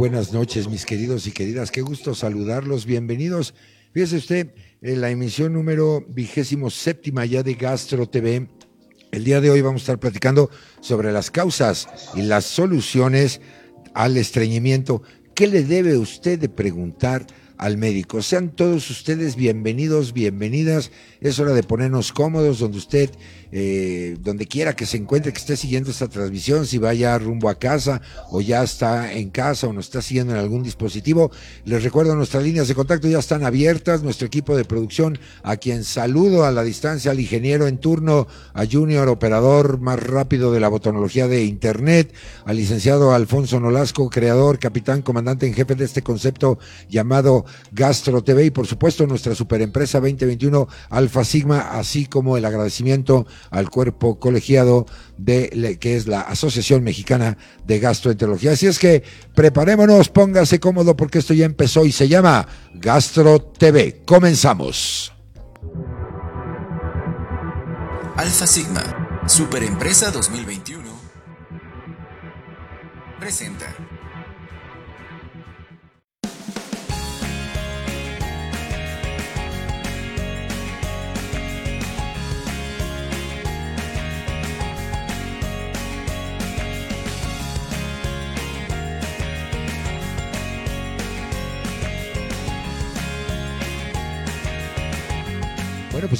buenas noches, mis queridos y queridas. Qué gusto saludarlos. Bienvenidos. Fíjese usted, en la emisión número vigésimo séptima ya de Gastro TV. El día de hoy vamos a estar platicando sobre las causas y las soluciones al estreñimiento. ¿Qué le debe usted de preguntar al médico? Sean todos ustedes bienvenidos, bienvenidas. Es hora de ponernos cómodos donde usted eh, donde quiera que se encuentre, que esté siguiendo esta transmisión, si vaya rumbo a casa o ya está en casa o nos está siguiendo en algún dispositivo. Les recuerdo, nuestras líneas de contacto ya están abiertas, nuestro equipo de producción, a quien saludo a la distancia, al ingeniero en turno, a Junior, operador más rápido de la botonología de Internet, al licenciado Alfonso Nolasco, creador, capitán, comandante en jefe de este concepto llamado Gastro TV y por supuesto nuestra superempresa 2021 Alfa Sigma, así como el agradecimiento al cuerpo colegiado de que es la Asociación Mexicana de Gastroenterología. Así es que preparémonos, póngase cómodo porque esto ya empezó y se llama Gastro TV. Comenzamos. Alfa Sigma, Superempresa 2021, presenta.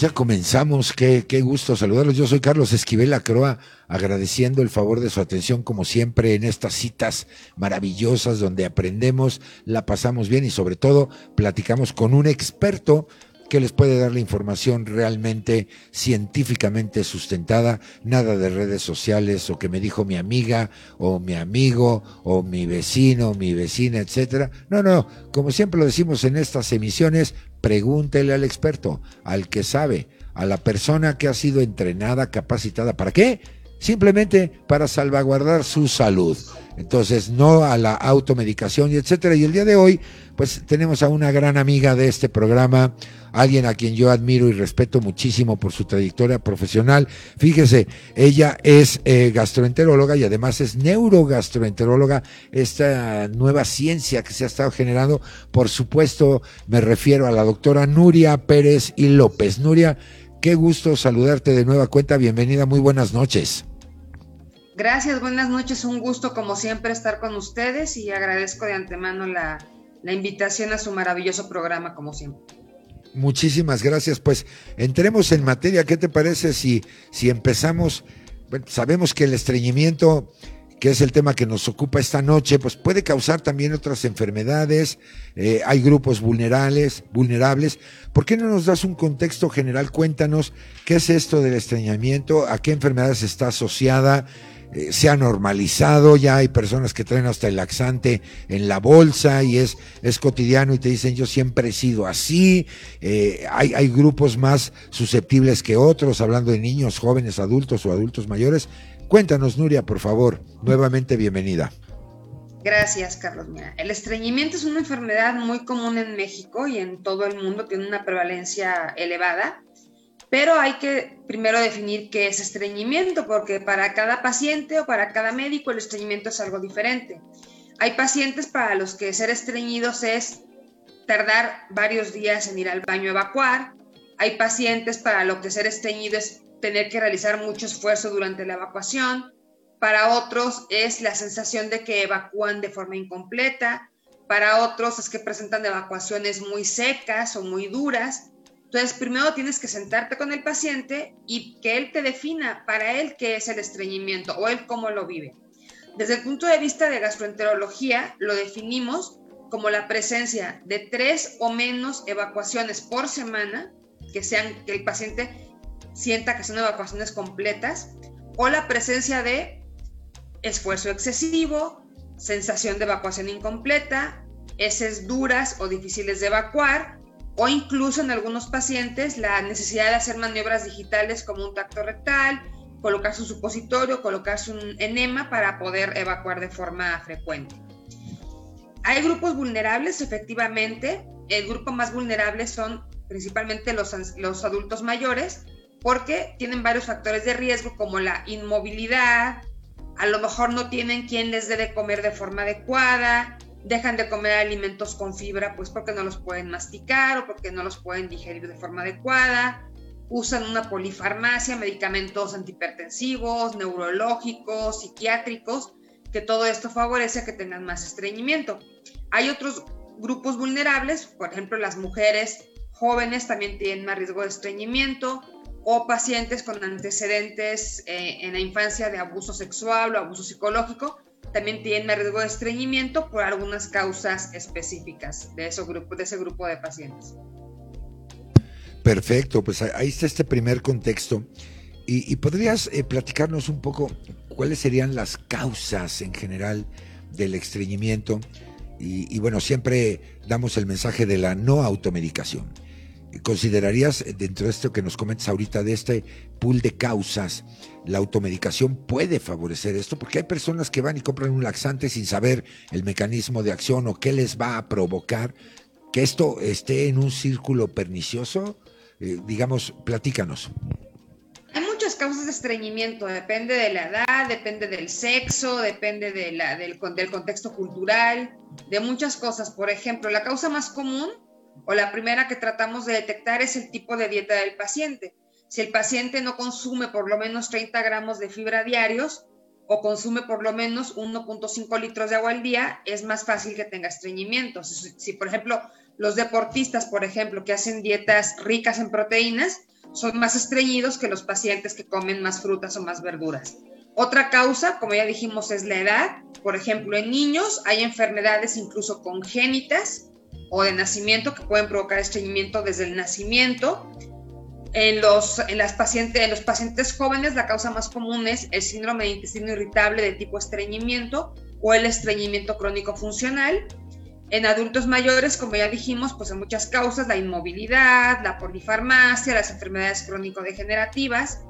Ya comenzamos. Qué, qué gusto saludarlos. Yo soy Carlos Esquivel Acroa, agradeciendo el favor de su atención, como siempre, en estas citas maravillosas donde aprendemos, la pasamos bien y sobre todo platicamos con un experto que les puede dar la información realmente científicamente sustentada, nada de redes sociales o que me dijo mi amiga o mi amigo o mi vecino, mi vecina, etcétera. No, no, como siempre lo decimos en estas emisiones, pregúntele al experto, al que sabe, a la persona que ha sido entrenada, capacitada. ¿Para qué? Simplemente para salvaguardar su salud. Entonces, no a la automedicación y etcétera. Y el día de hoy, pues tenemos a una gran amiga de este programa, alguien a quien yo admiro y respeto muchísimo por su trayectoria profesional. Fíjese, ella es eh, gastroenteróloga y además es neurogastroenteróloga, esta nueva ciencia que se ha estado generando. Por supuesto, me refiero a la doctora Nuria Pérez y López. Nuria, qué gusto saludarte de nueva cuenta. Bienvenida, muy buenas noches. Gracias, buenas noches. Un gusto, como siempre, estar con ustedes y agradezco de antemano la, la invitación a su maravilloso programa, como siempre. Muchísimas gracias. Pues entremos en materia. ¿Qué te parece si, si empezamos? Bueno, sabemos que el estreñimiento, que es el tema que nos ocupa esta noche, pues puede causar también otras enfermedades. Eh, hay grupos vulnerables, vulnerables. ¿Por qué no nos das un contexto general? Cuéntanos qué es esto del estreñimiento, a qué enfermedades está asociada eh, se ha normalizado, ya hay personas que traen hasta el laxante en la bolsa y es, es cotidiano y te dicen yo siempre he sido así, eh, hay, hay grupos más susceptibles que otros, hablando de niños, jóvenes, adultos o adultos mayores. Cuéntanos, Nuria, por favor, nuevamente bienvenida. Gracias, Carlos. Mira, el estreñimiento es una enfermedad muy común en México y en todo el mundo, tiene una prevalencia elevada pero hay que primero definir qué es estreñimiento, porque para cada paciente o para cada médico el estreñimiento es algo diferente. Hay pacientes para los que ser estreñidos es tardar varios días en ir al baño a evacuar. Hay pacientes para los que ser estreñido es tener que realizar mucho esfuerzo durante la evacuación. Para otros es la sensación de que evacúan de forma incompleta. Para otros es que presentan evacuaciones muy secas o muy duras. Entonces, primero tienes que sentarte con el paciente y que él te defina para él qué es el estreñimiento o él cómo lo vive. Desde el punto de vista de gastroenterología, lo definimos como la presencia de tres o menos evacuaciones por semana, que sean que el paciente sienta que son evacuaciones completas, o la presencia de esfuerzo excesivo, sensación de evacuación incompleta, heces duras o difíciles de evacuar, o incluso en algunos pacientes la necesidad de hacer maniobras digitales como un tacto rectal, colocarse un supositorio, colocarse un enema para poder evacuar de forma frecuente. Hay grupos vulnerables, efectivamente. El grupo más vulnerable son principalmente los, los adultos mayores, porque tienen varios factores de riesgo como la inmovilidad, a lo mejor no tienen quien les dé de comer de forma adecuada, dejan de comer alimentos con fibra pues porque no los pueden masticar o porque no los pueden digerir de forma adecuada, usan una polifarmacia, medicamentos antihipertensivos, neurológicos, psiquiátricos, que todo esto favorece que tengan más estreñimiento. Hay otros grupos vulnerables, por ejemplo las mujeres jóvenes también tienen más riesgo de estreñimiento, o pacientes con antecedentes eh, en la infancia de abuso sexual o abuso psicológico también tienen riesgo de estreñimiento por algunas causas específicas de, ese grupo, de ese grupo de pacientes. Perfecto, pues ahí está este primer contexto. ¿Y, podrías eh, platicarnos un poco cuáles serían las causas en general del estreñimiento? y bueno, siempre damos el mensaje de la no automedicación. ¿Considerarías eh, dentro de esto que nos comentas ahorita de este pool de causas, la automedicación puede favorecer esto? Porque hay personas que van y compran un laxante sin saber el mecanismo de acción o qué les va a provocar que esto esté en un círculo pernicioso. Eh, digamos, platícanos. Hay muchas causas de estreñimiento, depende de la edad, depende del sexo, depende de la, del, del contexto cultural, de muchas cosas. Por ejemplo, la causa más común o la primera que tratamos de detectar es el tipo de dieta del paciente. Si el paciente no consume por lo menos 30 gramos de fibra diarios o consume por lo menos 1.5 litros de agua al día, es más fácil que tenga estreñimiento. Si, por ejemplo, los deportistas, por ejemplo, que hacen dietas ricas en proteínas, son más estreñidos que los pacientes que comen más frutas o más verduras. Otra causa, como ya dijimos, es la edad. Por ejemplo, en niños hay enfermedades incluso congénitas o de nacimiento que pueden provocar estreñimiento desde el nacimiento. En los, en, las pacientes, en los pacientes jóvenes la causa más común es el síndrome de intestino irritable de tipo estreñimiento o el estreñimiento crónico funcional. En adultos mayores, como ya dijimos, pues hay muchas causas, la inmovilidad, la polifarmacia, las enfermedades crónico-degenerativas.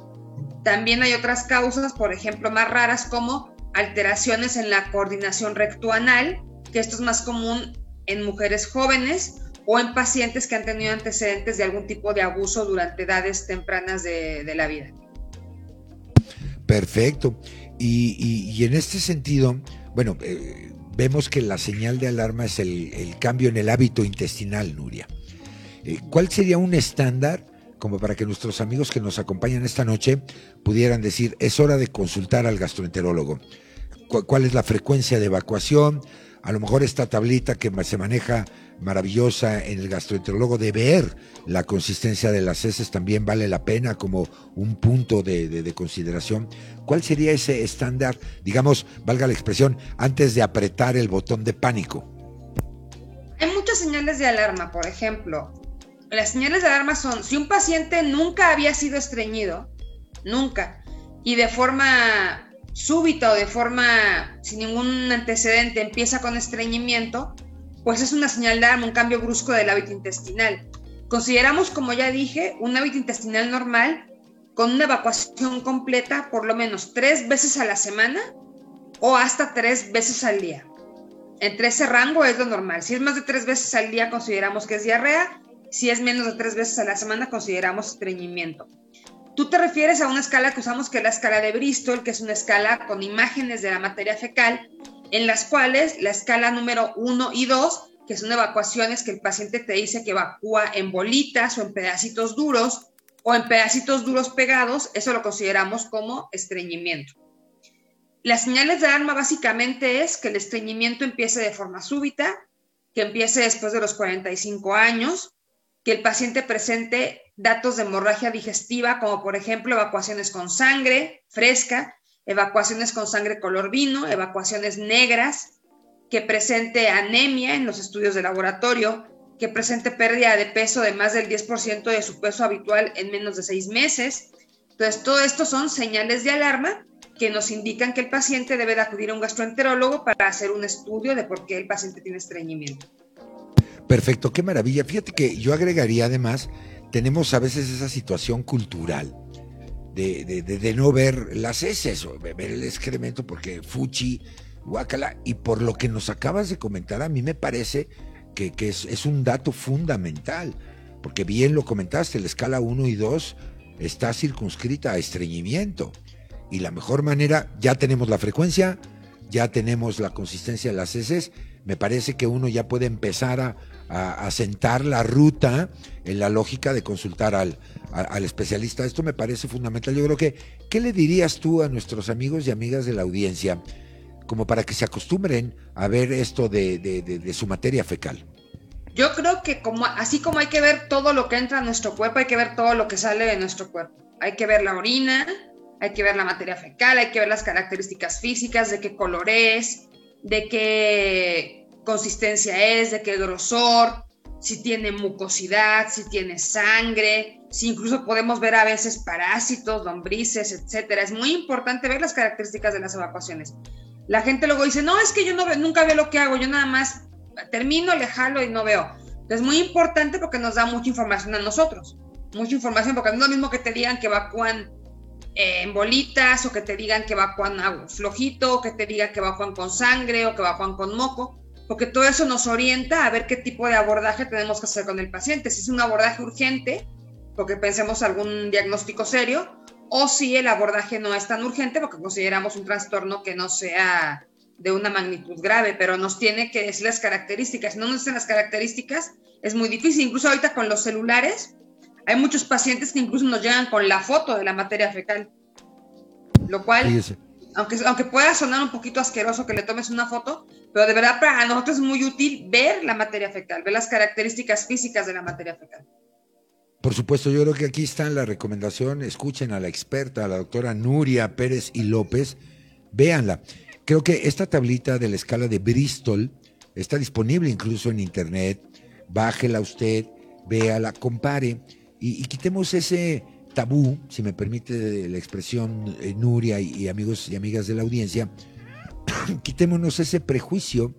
También hay otras causas, por ejemplo, más raras como alteraciones en la coordinación rectoanal, que esto es más común en mujeres jóvenes o en pacientes que han tenido antecedentes de algún tipo de abuso durante edades tempranas de, la vida. Perfecto. Y, en este sentido, bueno, eh, vemos que la señal de alarma es el, cambio en el hábito intestinal, Nuria. Eh, ¿Cuál sería un estándar como para que nuestros amigos que nos acompañan esta noche pudieran decir, es hora de consultar al gastroenterólogo? ¿Cuál es la frecuencia de evacuación? A lo mejor esta tablita que se maneja maravillosa en el gastroenterólogo de ver la consistencia de las heces también vale la pena como un punto de, consideración. ¿Cuál sería ese estándar, digamos, valga la expresión, antes de apretar el botón de pánico? Hay muchas señales de alarma, por ejemplo. Las señales de alarma son si un paciente nunca había sido estreñido, nunca, y de forma súbita o de forma sin ningún antecedente empieza con estreñimiento, pues es una señal de alarma, un cambio brusco del hábito intestinal. Consideramos, como ya dije, un hábito intestinal normal con una evacuación completa por lo menos tres veces a la semana o hasta tres veces al día. Entre ese rango es lo normal. Si es más de tres veces al día, consideramos que es diarrea. Si es menos de tres veces a la semana, consideramos estreñimiento. Tú te refieres a una escala que usamos que es la escala de Bristol, que es una escala con imágenes de la materia fecal, en las cuales la escala número 1 y 2, que son evacuaciones que el paciente te dice que evacúa en bolitas o en pedacitos duros o en pedacitos duros pegados, eso lo consideramos como estreñimiento. Las señales de alarma básicamente es que el estreñimiento empiece de forma súbita, que empiece después de los 45 años, que el paciente presente datos de hemorragia digestiva, como por ejemplo evacuaciones con sangre fresca, evacuaciones con sangre color vino, evacuaciones negras, que presente anemia en los estudios de laboratorio, que presente pérdida de peso de más del 10% de su peso habitual en menos de seis meses. Entonces, todo esto son señales de alarma que nos indican que el paciente debe de acudir a un gastroenterólogo para hacer un estudio de por qué el paciente tiene estreñimiento. Perfecto, qué maravilla. Fíjate que yo agregaría además, tenemos a veces esa situación cultural de, no ver las heces o ver el excremento porque fuchi, guacala, y por lo que nos acabas de comentar, a mí me parece que, es, es, un dato fundamental, porque bien lo comentaste, la escala 1 y 2 está circunscrita a estreñimiento. y la mejor manera, ya tenemos la frecuencia, ya tenemos la consistencia de las heces, me parece que uno ya puede empezar a, sentar la ruta en la lógica de consultar al, al, especialista. Esto me parece fundamental. Yo creo que, ¿qué le dirías tú a nuestros amigos y amigas de la audiencia como para que se acostumbren a ver esto de, de su materia fecal? Yo creo que como, así como hay que ver todo lo que entra a nuestro cuerpo, hay que ver todo lo que sale de nuestro cuerpo. Hay que ver la orina, hay que ver la materia fecal, hay que ver las características físicas, de qué color es, de qué consistencia es, de qué grosor, si tiene mucosidad, si tiene sangre, si incluso podemos ver a veces parásitos, lombrices, etcétera. Es muy importante ver las características de las evacuaciones. La gente luego dice, no, es que yo no nunca veo lo que hago, yo nada más termino, le jalo y no veo. Es muy importante porque nos da mucha información a nosotros, mucha información, porque no es lo mismo que te digan que evacúan eh, en bolitas o que te digan que evacúan flojito, o que te digan que evacúan con sangre o que evacúan con moco, porque todo eso nos orienta a ver qué tipo de abordaje tenemos que hacer con el paciente. Si es un abordaje urgente, porque pensemos algún diagnóstico serio, o si el abordaje no es tan urgente, porque consideramos un trastorno que no sea de una magnitud grave, pero nos tiene que decir las características. Si no nos dicen las características, es muy difícil. Incluso ahorita con los celulares, hay muchos pacientes que incluso nos llegan con la foto de la materia fecal. Lo cual, aunque, aunque pueda sonar un poquito asqueroso que le tomes una foto, pero de verdad para nosotros es muy útil ver la materia fecal, ver las características físicas de la materia fecal. Por supuesto, yo creo que aquí está la recomendación, escuchen a la experta, a la doctora Nuria Pérez y López, véanla. Creo que esta tablita de la escala de Bristol está disponible incluso en internet. Bájela usted, véala, compare y, quitemos ese tabú, si me permite la expresión eh, Nuria y, amigos y amigas de la audiencia, quitémonos ese prejuicio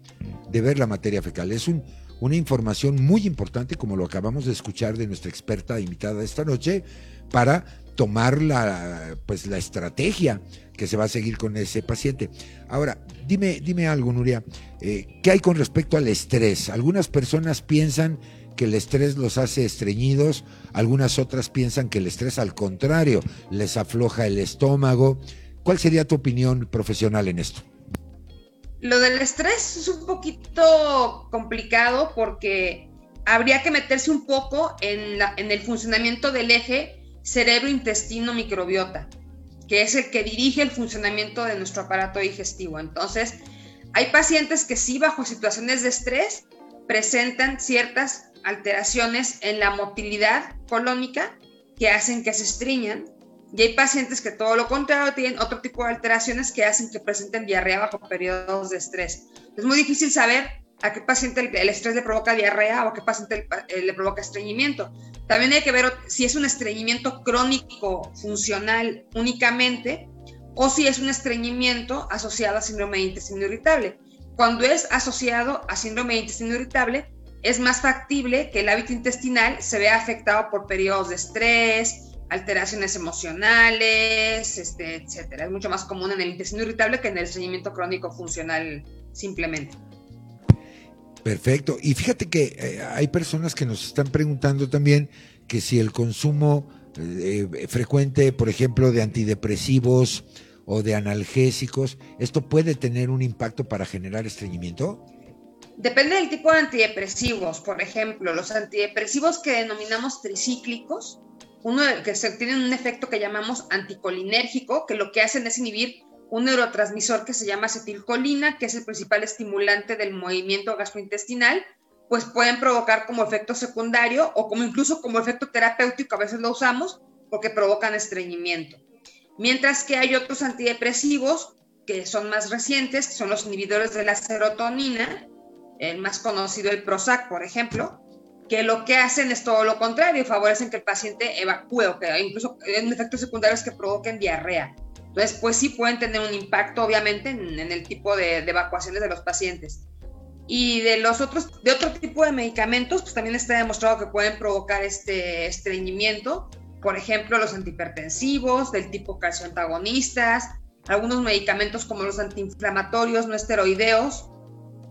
de ver la materia fecal. Es un, una información muy importante, como lo acabamos de escuchar de nuestra experta invitada esta noche, para tomar la, pues, la estrategia que se va a seguir con ese paciente. Ahora, dime, dime algo, Nuria, eh, ¿qué hay con respecto al estrés? Algunas personas piensan que el estrés los hace estreñidos, algunas otras piensan que el estrés al contrario les afloja el estómago. ¿Cuál sería tu opinión profesional en esto? Lo del estrés es un poquito complicado porque habría que meterse un poco en, la, el funcionamiento del eje cerebro-intestino-microbiota, que es el que dirige el funcionamiento de nuestro aparato digestivo. Entonces, hay pacientes que sí bajo situaciones de estrés presentan ciertas alteraciones en la motilidad colónica que hacen que se estriñan y hay pacientes que todo lo contrario tienen otro tipo de alteraciones que hacen que presenten diarrea bajo periodos de estrés. Es muy difícil saber a qué paciente el, estrés le provoca diarrea o a qué paciente eh, le provoca estreñimiento. También hay que ver si es un estreñimiento crónico funcional únicamente o si es un estreñimiento asociado a síndrome de intestino irritable. Cuando es asociado a síndrome de intestino irritable, es más factible que el hábito intestinal se vea afectado por periodos de estrés, alteraciones emocionales, este, etcétera. Es mucho más común en el intestino irritable que en el estreñimiento crónico funcional simplemente. Perfecto. Y fíjate que eh, hay personas que nos están preguntando también que si el consumo eh, frecuente, por ejemplo, de antidepresivos o de analgésicos, ¿esto puede tener un impacto para generar estreñimiento? Depende del tipo de antidepresivos. Por ejemplo, los antidepresivos que denominamos tricíclicos, uno que tienen un efecto que llamamos anticolinérgico, que lo que hacen es inhibir un neurotransmisor que se llama acetilcolina, que es el principal estimulante del movimiento gastrointestinal, pues pueden provocar como efecto secundario o como incluso como efecto terapéutico, a veces lo usamos, porque provocan estreñimiento. Mientras que hay otros antidepresivos que son más recientes, que son los inhibidores de la serotonina, el más conocido el Prozac, por ejemplo, que lo que hacen es todo lo contrario, favorecen que el paciente evacúe o que incluso en efectos secundarios que provoquen diarrea. Entonces, pues sí pueden tener un impacto, obviamente, en, el tipo de, evacuaciones de los pacientes. Y de los otros, de otro tipo de medicamentos, pues también está demostrado que pueden provocar este estreñimiento. Por ejemplo, los antihipertensivos, del tipo calcioantagonistas, algunos medicamentos como los antiinflamatorios no esteroideos,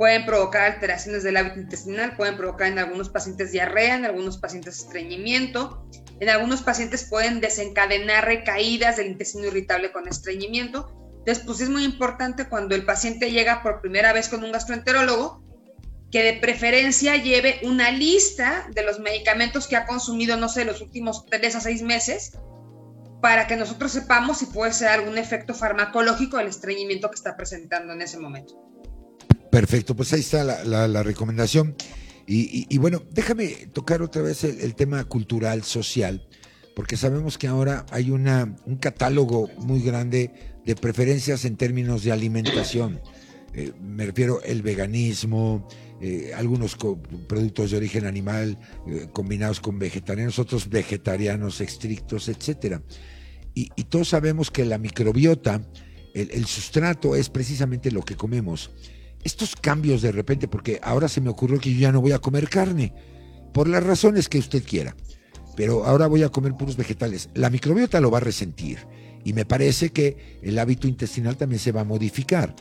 pueden provocar alteraciones del hábito intestinal, pueden provocar en algunos pacientes diarrea, en algunos pacientes estreñimiento, en algunos pacientes pueden desencadenar recaídas del intestino irritable con estreñimiento. Entonces, pues es muy importante cuando el paciente llega por primera vez con un gastroenterólogo, que de preferencia lleve una lista de los medicamentos que ha consumido, no sé, los últimos tres a seis meses, para que nosotros sepamos si puede ser algún efecto farmacológico del estreñimiento que está presentando en ese momento. Perfecto, pues ahí está la, recomendación. Y, bueno, déjame tocar otra vez el, tema cultural, social, porque sabemos que ahora hay una, un catálogo muy grande de preferencias en términos de alimentación. Eh, me refiero el veganismo, eh, algunos productos de origen animal eh, combinados con vegetarianos, otros vegetarianos estrictos, etcétera. Y, todos sabemos que la microbiota, el sustrato es precisamente lo que comemos estos cambios de repente, porque ahora se me ocurrió que yo ya no voy a comer carne, por las razones que usted quiera, pero ahora voy a comer puros vegetales. La microbiota lo va a resentir y me parece que el hábito intestinal también se va a modificar.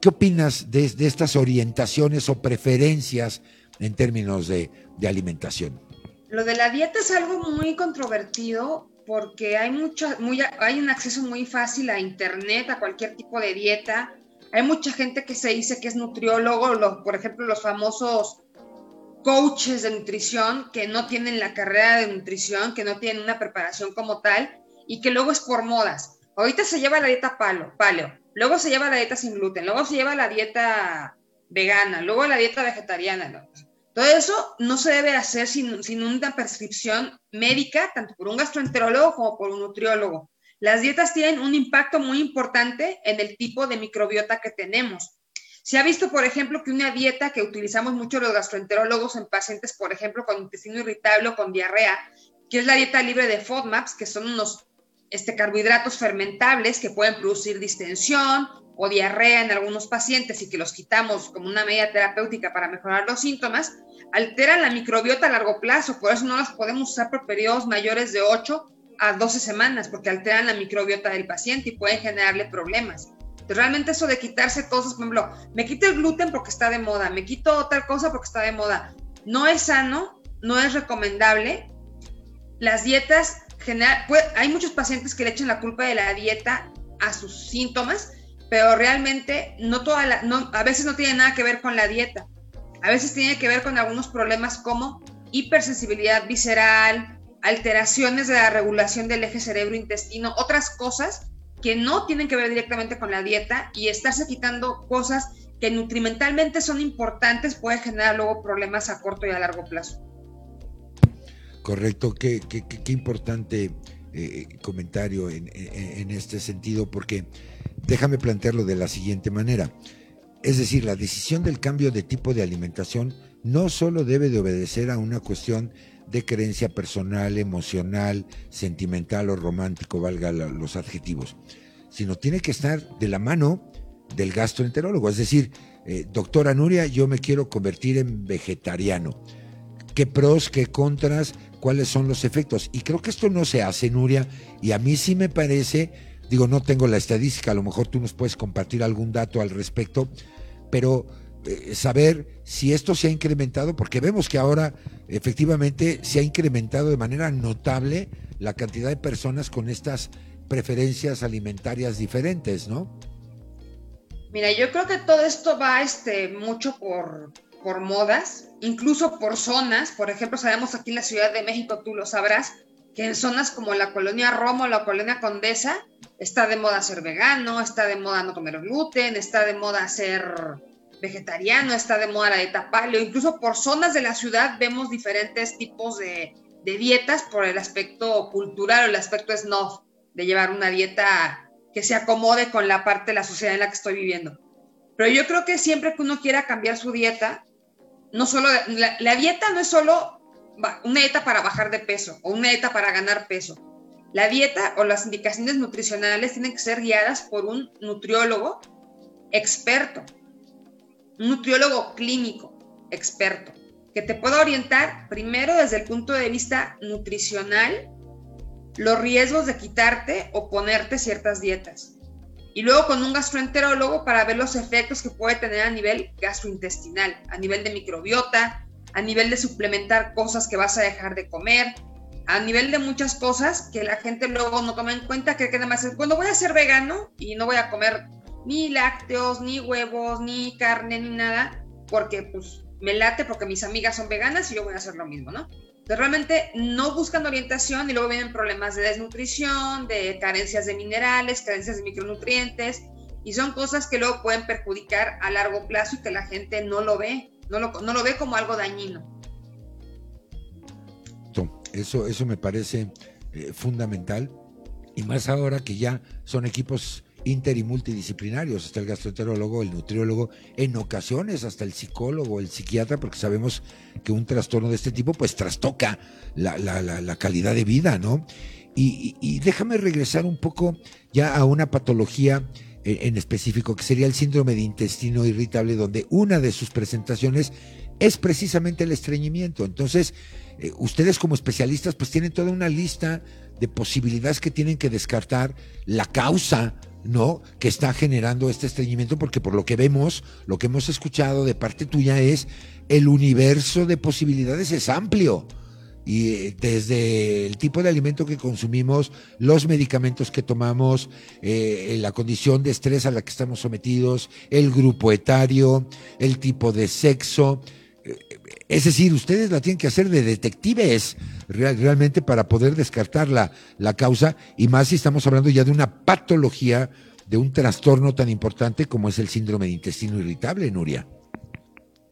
¿Qué opinas de, estas orientaciones o preferencias en términos de, alimentación? Lo de la dieta es algo muy controvertido porque hay, mucho, muy, hay un acceso muy fácil a internet, a cualquier tipo de dieta hay mucha gente que se dice que es nutriólogo, por ejemplo, los famosos coaches de nutrición que no tienen la carrera de nutrición, que no tienen una preparación como tal y que luego es por modas. Ahorita se lleva la dieta palo, paleo, luego se lleva la dieta sin gluten, luego se lleva la dieta vegana, luego la dieta vegetariana. Todo eso no se debe hacer sin, sin una prescripción médica, tanto por un gastroenterólogo como por un nutriólogo. Las dietas tienen un impacto muy importante en el tipo de microbiota que tenemos. Se ha visto, por ejemplo, que una dieta que utilizamos mucho los gastroenterólogos en pacientes, por ejemplo, con intestino irritable o con diarrea, que es la dieta libre de FODMAPs, que son unos este, carbohidratos fermentables que pueden producir distensión o diarrea en algunos pacientes y que los quitamos como una medida terapéutica para mejorar los síntomas, alteran la microbiota a largo plazo, por eso no las podemos usar por periodos mayores de 8 a 12 semanas porque alteran la microbiota del paciente y pueden generarle problemas. Entonces, realmente eso de quitarse cosas, por ejemplo, me quito el gluten porque está de moda, me quito tal cosa porque está de moda, no es sano, no es recomendable. Las dietas, general, hay muchos pacientes que le echan la culpa de la dieta a sus síntomas, pero realmente no toda a veces no tiene nada que ver con la dieta. A veces tiene que ver con algunos problemas como hipersensibilidad visceral, alteraciones de la regulación del eje cerebro-intestino, otras cosas que no tienen que ver directamente con la dieta y estarse quitando cosas que nutrimentalmente son importantes puede generar luego problemas a corto y a largo plazo. Correcto, qué, qué, importante eh, comentario en, en este sentido, porque déjame plantearlo de la siguiente manera. Es decir, la decisión del cambio de tipo de alimentación no solo debe de obedecer a una cuestión de creencia personal, emocional, sentimental o romántico, valga los adjetivos, sino tiene que estar de la mano del gastroenterólogo. Es decir, eh, doctora Nuria, yo me quiero convertir en vegetariano. ¿Qué pros, qué contras, cuáles son los efectos? Y creo que esto no se hace, Nuria, y a mí sí me parece, digo, no tengo la estadística, a lo mejor tú nos puedes compartir algún dato al respecto, pero eh, saber si esto se ha incrementado, porque vemos que ahora efectivamente se ha incrementado de manera notable la cantidad de personas con estas preferencias alimentarias diferentes, ¿no? Mira, yo creo que todo esto va este, mucho por, por modas, incluso por zonas. Por ejemplo, sabemos aquí en la Ciudad de México, tú lo sabrás, que en zonas como la colonia Roma o la colonia Condesa está de moda ser vegano, está de moda no comer gluten, está de moda ser vegetariano, está de moda la dieta paleo, incluso por zonas de la ciudad vemos diferentes tipos de, dietas por el aspecto cultural o el aspecto snob, de llevar una dieta que se acomode con la parte de la sociedad en la que estoy viviendo. Pero yo creo que siempre que uno quiera cambiar su dieta, no solo, la, la dieta no es solo una dieta para bajar de peso o una dieta para ganar peso. La dieta o las indicaciones nutricionales tienen que ser guiadas por un nutriólogo experto, un nutriólogo clínico, experto, que te pueda orientar primero desde el punto de vista nutricional los riesgos de quitarte o ponerte ciertas dietas. y luego con un gastroenterólogo para ver los efectos que puede tener a nivel gastrointestinal, a nivel de microbiota, a nivel de suplementar cosas que vas a dejar de comer, a nivel de muchas cosas que la gente luego no toma en cuenta, que nada más es, cuando voy a ser vegano y no voy a comer ni lácteos, ni huevos, ni carne, ni nada, porque pues me late porque mis amigas son veganas y yo voy a hacer lo mismo, ¿no? Entonces realmente no buscan orientación y luego vienen problemas de desnutrición, de carencias de minerales, carencias de micronutrientes y son cosas que luego pueden perjudicar a largo plazo y que la gente no lo ve, no lo, no lo ve como algo dañino. Eso, eso me parece eh, fundamental y más ahora que ya son equipos inter y multidisciplinarios, está el gastroenterólogo, el nutriólogo, en ocasiones hasta el psicólogo, el psiquiatra, porque sabemos que un trastorno de este tipo pues trastoca la, la, calidad de vida, ¿no? Y, y, déjame regresar un poco ya a una patología en, específico, que sería el síndrome de intestino irritable, donde una de sus presentaciones es precisamente el estreñimiento. Entonces, eh, ustedes como especialistas pues tienen toda una lista de posibilidades que tienen que descartar, la causa ¿no? Que está generando este estreñimiento, porque por lo que vemos, lo que hemos escuchado de parte tuya es el universo de posibilidades es amplio. Y eh, desde el tipo de alimento que consumimos, los medicamentos que tomamos, eh, la condición de estrés a la que estamos sometidos, el grupo etario, el tipo de sexo, es decir, ustedes la tienen que hacer de detectives realmente para poder descartar la, la causa y más si estamos hablando ya de una patología, de un trastorno tan importante como es el síndrome de intestino irritable, Nuria.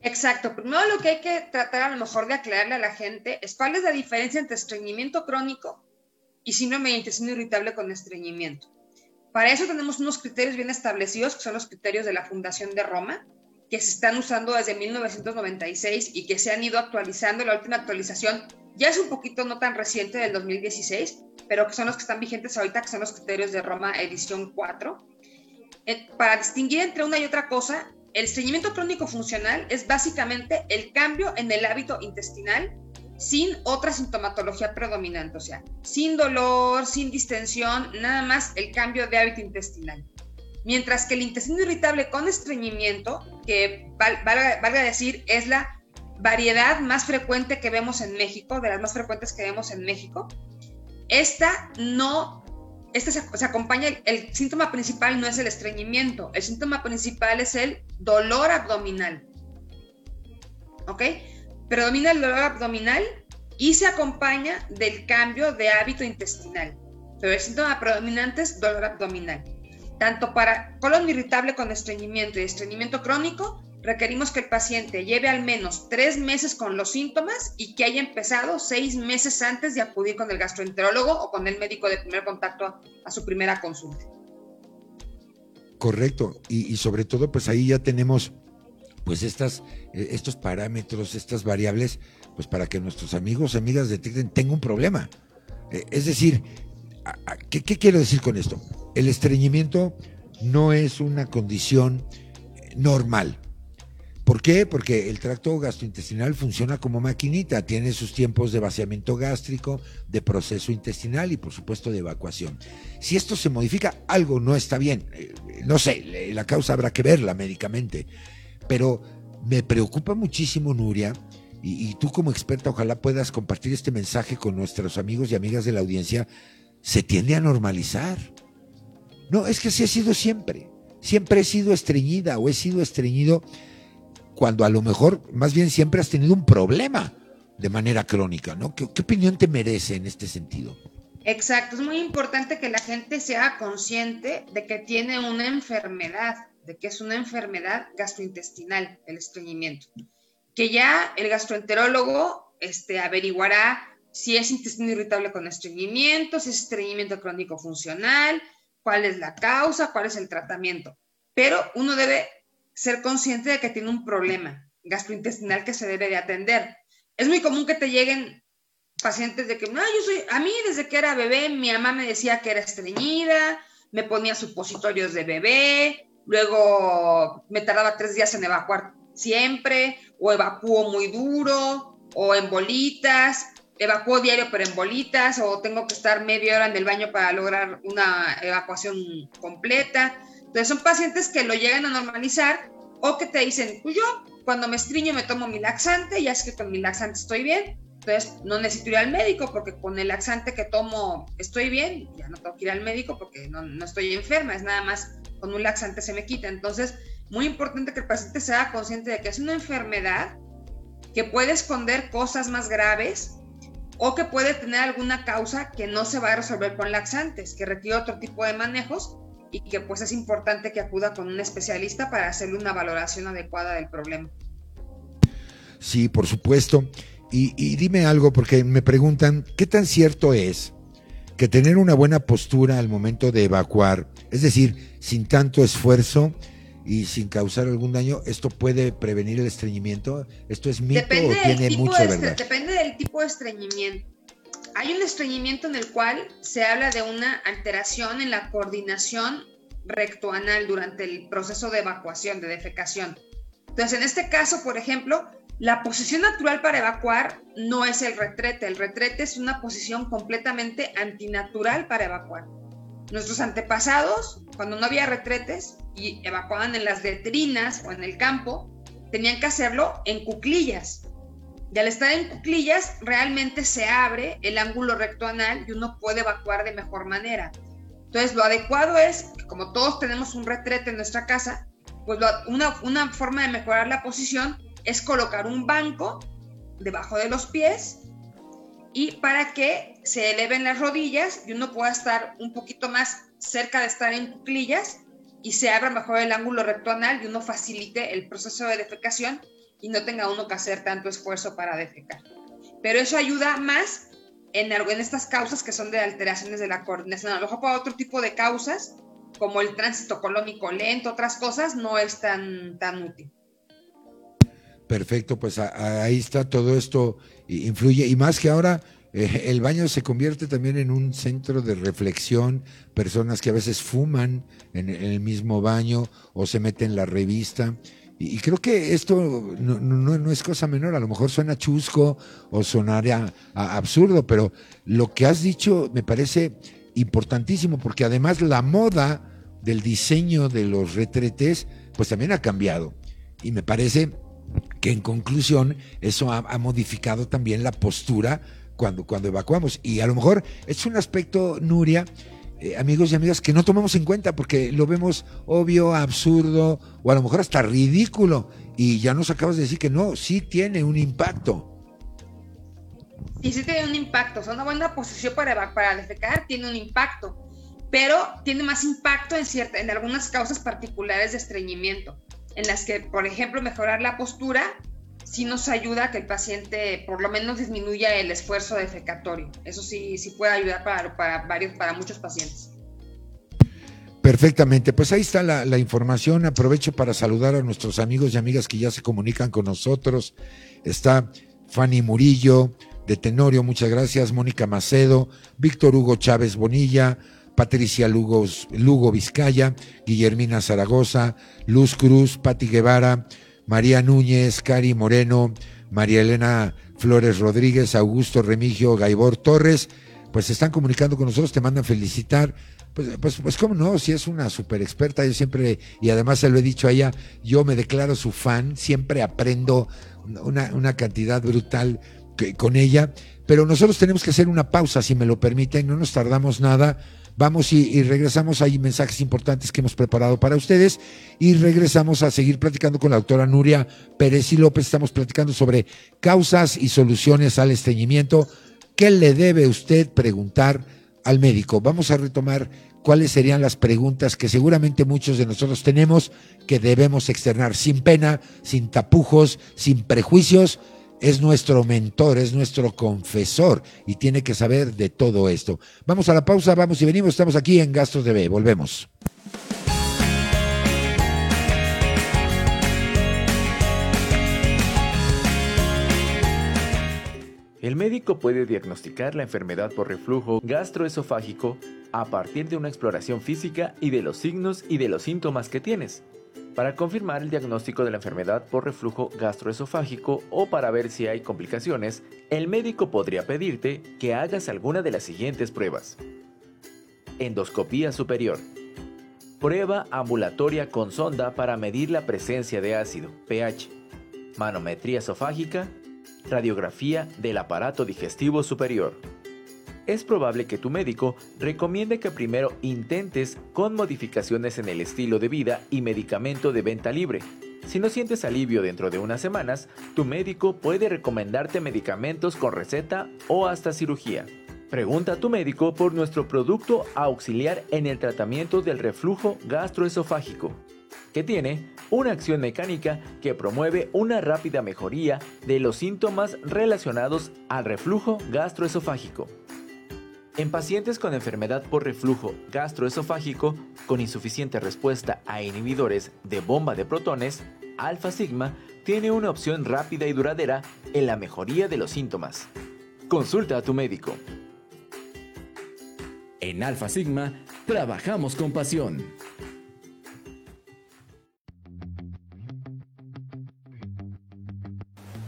Exacto. Primero lo que hay que tratar a lo mejor de aclararle a la gente es cuál es la diferencia entre estreñimiento crónico y síndrome de intestino irritable con estreñimiento. Para eso tenemos unos criterios bien establecidos, que son los criterios de la Fundación de Roma, que se están usando desde 1996 y que se han ido actualizando. La última actualización ya es un poquito no tan reciente del 2016, pero que son los que están vigentes ahorita, que son los criterios de Roma edición 4. Eh, para distinguir entre una y otra cosa, el estreñimiento crónico funcional es básicamente el cambio en el hábito intestinal sin otra sintomatología predominante, o sea, sin dolor, sin distensión, nada más el cambio de hábito intestinal. Mientras que el intestino irritable con estreñimiento, que valga, decir, es la variedad más frecuente que vemos en México, de las más frecuentes que vemos en México, esta no, esta se, acompaña, el, síntoma principal no es el estreñimiento, el síntoma principal es el dolor abdominal. ¿Ok? Predomina el dolor abdominal y se acompaña del cambio de hábito intestinal. Pero el síntoma predominante es dolor abdominal. Tanto para colon irritable con estreñimiento y estreñimiento crónico, requerimos que el paciente lleve al menos tres meses con los síntomas y que haya empezado seis meses antes de acudir con el gastroenterólogo o con el médico de primer contacto a, su primera consulta. Correcto, y, sobre todo pues ahí ya tenemos pues estas, eh, estos parámetros, estas variables, pues para que nuestros amigos, amigas detecten, tengo un problema. Eh, es decir, ¿qué, quiero decir con esto? El estreñimiento no es una condición normal. ¿Por qué? Porque el tracto gastrointestinal funciona como maquinita, tiene sus tiempos de vaciamiento gástrico, de proceso intestinal y por supuesto de evacuación. Si esto se modifica, algo no está bien. Eh, no sé, la causa habrá que verla médicamente. Pero me preocupa muchísimo, Nuria, y, y tú como experta ojalá puedas compartir este mensaje con nuestros amigos y amigas de la audiencia, se tiende a normalizar. No, es que así ha sido siempre. Siempre he sido estreñida o he sido estreñido cuando a lo mejor más bien siempre has tenido un problema de manera crónica, ¿no? ¿Qué, opinión te merece en este sentido? Exacto, es muy importante que la gente sea consciente de que tiene una enfermedad, de que es una enfermedad gastrointestinal, el estreñimiento. Que ya el gastroenterólogo este, averiguará si es intestino irritable con estreñimiento, si es estreñimiento crónico funcional, cuál es la causa, cuál es el tratamiento. Pero uno debe ser consciente de que tiene un problema gastrointestinal que se debe de atender. Es muy común que te lleguen pacientes de que, no, yo soy, a mí desde que era bebé, mi mamá me decía que era estreñida, me ponía supositorios de bebé, luego me tardaba tres días en evacuar siempre, o evacúo muy duro, o en bolitas, evacuo diario pero en bolitas o tengo que estar media hora en el baño para lograr una evacuación completa. Entonces son pacientes que lo llegan a normalizar o que te dicen, pues yo cuando me estriño me tomo mi laxante, ya es que con mi laxante estoy bien, entonces no necesito ir al médico porque con el laxante que tomo estoy bien, ya no tengo que ir al médico porque no, no estoy enferma, es nada más con un laxante se me quita. Entonces, muy importante que el paciente sea consciente de que es una enfermedad que puede esconder cosas más graves o que puede tener alguna causa que no se va a resolver con laxantes, que requiere otro tipo de manejos y que pues es importante que acuda con un especialista para hacerle una valoración adecuada del problema. Sí, por supuesto. Y, dime algo, porque me preguntan, ¿qué tan cierto es que tener una buena postura al momento de evacuar, es decir, sin tanto esfuerzo y sin causar algún daño, esto puede prevenir el estreñimiento? ¿Esto es mito o tiene mucho de verdad? Depende del tipo de estreñimiento. Hay un estreñimiento en el cual se habla de una alteración en la coordinación rectoanal durante el proceso de evacuación, de defecación. Entonces, en este caso, por ejemplo, la posición natural para evacuar no es el retrete. El retrete es una posición completamente antinatural para evacuar. Nuestros antepasados, cuando no había retretes evacuaban en las letrinas o en el campo, tenían que hacerlo en cuclillas. Y al estar en cuclillas, realmente se abre el ángulo recto anal y uno puede evacuar de mejor manera. Entonces, lo adecuado es como todos tenemos un retrete en nuestra casa, pues una, una forma de mejorar la posición es colocar un banco debajo de los pies y para que se eleven las rodillas y uno pueda estar un poquito más cerca de estar en cuclillas y se abra mejor el ángulo recto anal y uno facilite el proceso de defecación y no tenga uno que hacer tanto esfuerzo para defecar. Pero eso ayuda más en, en estas causas que son de alteraciones de la coordinación. A lo mejor para otro tipo de causas, como el tránsito colónico lento, otras cosas, no es tan, tan útil. Perfecto, pues ahí está todo esto, influye, y más que ahora eh, el baño se convierte también en un centro de reflexión, personas que a veces fuman en, el mismo baño o se meten la revista. Y, creo que esto no, es cosa menor, a lo mejor suena chusco o sonaría absurdo, pero lo que has dicho me parece importantísimo porque además la moda del diseño de los retretes pues también ha cambiado. Y me parece que en conclusión eso ha, modificado también la postura cuando, cuando evacuamos. Y a lo mejor es un aspecto, Nuria, eh, amigos y amigas, que no tomamos en cuenta porque lo vemos obvio, absurdo o a lo mejor hasta ridículo. Y ya nos acabas de decir que no, sí tiene un impacto. Y sí tiene un impacto. O sea, una buena posición para, para defecar tiene un impacto. Pero tiene más impacto en, cierta, en algunas causas particulares de estreñimiento, en las que, por ejemplo, mejorar la postura sí nos ayuda a que el paciente por lo menos disminuya el esfuerzo defecatorio. Eso sí, sí puede ayudar para, para, varios, para muchos pacientes. Perfectamente, pues ahí está la, información. Aprovecho para saludar a nuestros amigos y amigas que ya se comunican con nosotros. Está Fanny Murillo de Tenorio, muchas gracias. Mónica Macedo, Víctor Hugo Chávez Bonilla, Patricia Lugo, Lugo Vizcaya, Guillermina Zaragoza, Luz Cruz, Pati Guevara, María Núñez, Cari Moreno, María Elena Flores Rodríguez, Augusto Remigio Gaibor Torres, pues se están comunicando con nosotros, te mandan felicitar. Pues, pues, pues cómo no, si es una super experta, yo siempre, y además se lo he dicho a ella, yo me declaro su fan, siempre aprendo una, una cantidad brutal con ella, pero nosotros tenemos que hacer una pausa, si me lo permiten, no nos tardamos nada Vamos y, regresamos. Hay mensajes importantes que hemos preparado para ustedes y regresamos a seguir platicando con la doctora Nuria Pérez y López. Estamos platicando sobre causas y soluciones al estreñimiento. ¿Qué le debe usted preguntar al médico? Vamos a retomar cuáles serían las preguntas que seguramente muchos de nosotros tenemos que debemos externar sin pena, sin tapujos, sin prejuicios es nuestro mentor, es nuestro confesor y tiene que saber de todo esto. Vamos a la pausa, vamos y venimos, estamos aquí en Gastos TV, volvemos. El médico puede diagnosticar la enfermedad por reflujo gastroesofágico a partir de una exploración física y de los signos y de los síntomas que tienes. Para confirmar el diagnóstico de la enfermedad por reflujo gastroesofágico o para ver si hay complicaciones, el médico podría pedirte que hagas alguna de las siguientes pruebas. Endoscopía superior. Prueba ambulatoria con sonda para medir la presencia de ácido, pH. Manometría esofágica. Radiografía del aparato digestivo superior es probable que tu médico recomiende que primero intentes con modificaciones en el estilo de vida y medicamento de venta libre. Si no sientes alivio dentro de unas semanas, tu médico puede recomendarte medicamentos con receta o hasta cirugía. Pregunta a tu médico por nuestro producto auxiliar en el tratamiento del reflujo gastroesofágico, que tiene una acción mecánica que promueve una rápida mejoría de los síntomas relacionados al reflujo gastroesofágico. En pacientes con enfermedad por reflujo gastroesofágico con insuficiente respuesta a inhibidores de bomba de protones, Alpha Sigma tiene una opción rápida y duradera en la mejoría de los síntomas. Consulta a tu médico. En Alpha Sigma trabajamos con pasión.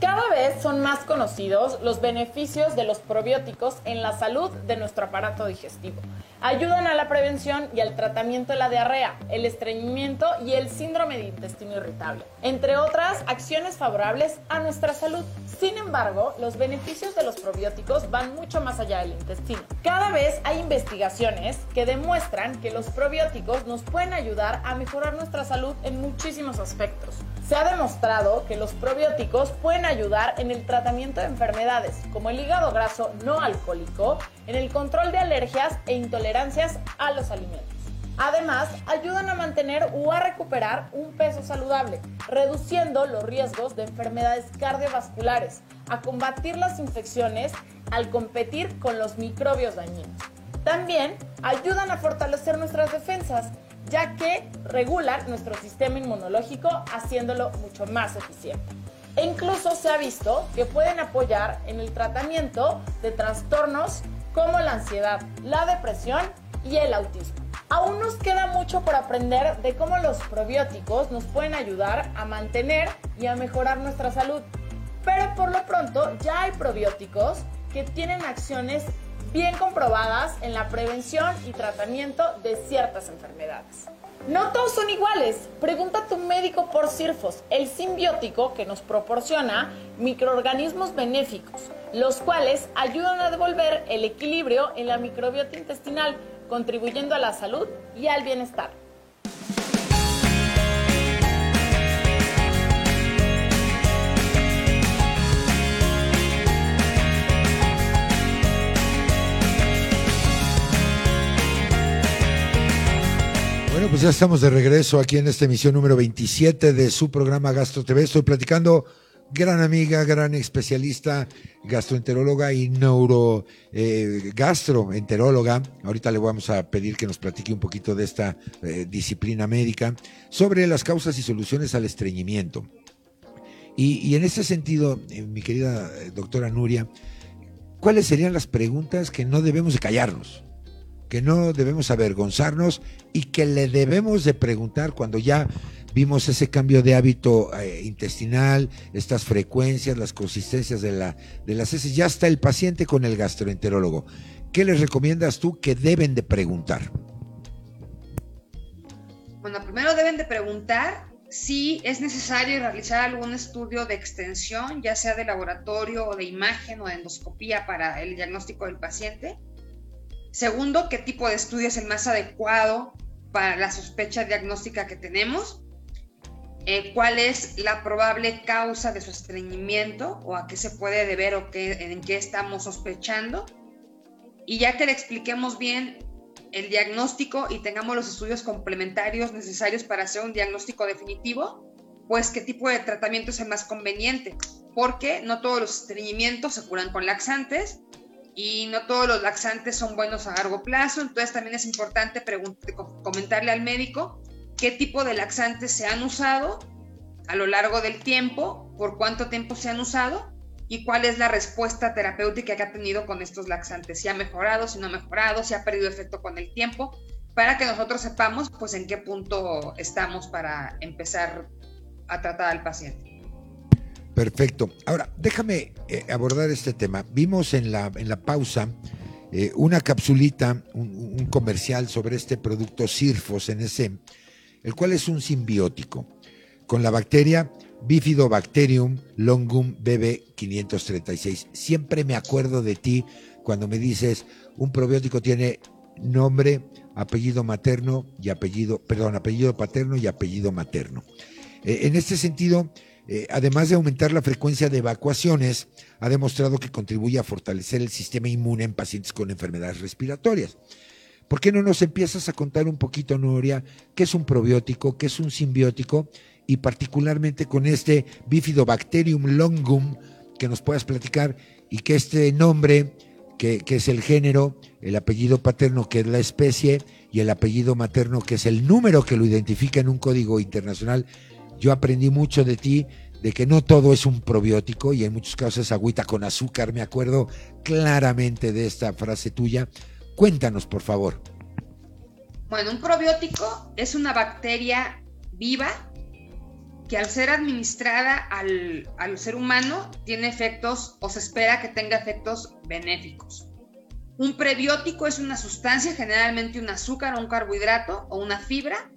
Cada vez son más conocidos los beneficios de los probióticos en la salud de nuestro aparato digestivo. Ayudan a la prevención y al tratamiento de la diarrea, el estreñimiento y el síndrome de intestino irritable, entre otras acciones favorables a nuestra salud. Sin embargo, los beneficios de los probióticos van mucho más allá del intestino. Cada vez hay investigaciones que demuestran que los probióticos nos pueden ayudar a mejorar nuestra salud en muchísimos aspectos. Se ha demostrado que los probióticos pueden ayudar en el tratamiento de enfermedades como el hígado graso no alcohólico, en el control de alergias e intolerancias a los alimentos. Además, ayudan a mantener o a recuperar un peso saludable, reduciendo los riesgos de enfermedades cardiovasculares, a combatir las infecciones al competir con los microbios dañinos. También ayudan a fortalecer nuestras defensas, ya que regulan nuestro sistema inmunológico haciéndolo mucho más eficiente. E incluso se ha visto que pueden apoyar en el tratamiento de trastornos como la ansiedad, la depresión y el autismo. Aún nos queda mucho por aprender de cómo los probióticos nos pueden ayudar a mantener y a mejorar nuestra salud. Pero por lo pronto ya hay probióticos que tienen acciones bien comprobadas en la prevención y tratamiento de ciertas enfermedades. No todos son iguales. Pregunta a tu médico por CIRFOS, el simbiótico que nos proporciona microorganismos benéficos, los cuales ayudan a devolver el equilibrio en la microbiota intestinal, contribuyendo a la salud y al bienestar. Bueno, pues ya estamos de regreso aquí en esta emisión número 27 de su programa Gastro TV. Estoy platicando gran amiga, gran especialista, gastroenteróloga y neuro eh. Ahorita le vamos a pedir que nos platique un poquito de esta eh, disciplina médica sobre las causas y soluciones al estreñimiento. Y, en ese sentido, eh, mi querida doctora Nuria, ¿cuáles serían las preguntas que no debemos de callarnos? Que no debemos avergonzarnos y que le debemos de preguntar cuando ya vimos ese cambio de hábito eh, intestinal, estas frecuencias, las consistencias de, la, de las heces, ya está el paciente con el gastroenterólogo. ¿Qué les recomiendas tú que deben de preguntar? Bueno, primero deben de preguntar si es necesario realizar algún estudio de extensión, ya sea de laboratorio o de imagen o de endoscopía para el diagnóstico del paciente. Segundo, qué tipo de estudio es el más adecuado para la sospecha diagnóstica que tenemos. Eh, cuál es la probable causa de su estreñimiento o a qué se puede deber o qué, en qué estamos sospechando. Y ya que le expliquemos bien el diagnóstico y tengamos los estudios complementarios necesarios para hacer un diagnóstico definitivo, pues qué tipo de tratamiento es el más conveniente, porque no todos los estreñimientos se curan con laxantes y no todos los laxantes son buenos a largo plazo, entonces también es importante comentarle al médico qué tipo de laxantes se han usado a lo largo del tiempo, por cuánto tiempo se han usado y cuál es la respuesta terapéutica que ha tenido con estos laxantes, si ha mejorado, si no ha mejorado, si ha perdido efecto con el tiempo. para que nosotros sepamos pues en qué punto estamos para empezar a tratar al paciente. Perfecto. Ahora, déjame eh, abordar este tema. Vimos en la, en la pausa eh, una capsulita, un, comercial sobre este producto Sirfos NC, el cual es un simbiótico con la bacteria Bifidobacterium longum BB536. Siempre me acuerdo de ti cuando me dices un probiótico tiene nombre, apellido materno y apellido, perdón, apellido paterno y apellido materno. Eh, en este sentido, eh, además de aumentar la frecuencia de evacuaciones, ha demostrado que contribuye a fortalecer el sistema inmune en pacientes con enfermedades respiratorias. ¿Por qué no nos empiezas a contar un poquito, Nuria, qué es un probiótico, qué es un simbiótico y particularmente con este Bifidobacterium longum que nos puedas platicar y que este nombre, que, que, es el género, el apellido paterno que es la especie y el apellido materno que es el número que lo identifica en un código internacional, yo aprendí mucho de ti, de que no todo es un probiótico y en muchos casos es agüita con azúcar. Me acuerdo claramente de esta frase tuya. Cuéntanos, por favor. Bueno, un probiótico es una bacteria viva que al ser administrada al, al, ser humano tiene efectos o se espera que tenga efectos benéficos. Un prebiótico es una sustancia, generalmente un azúcar o un carbohidrato o una fibra,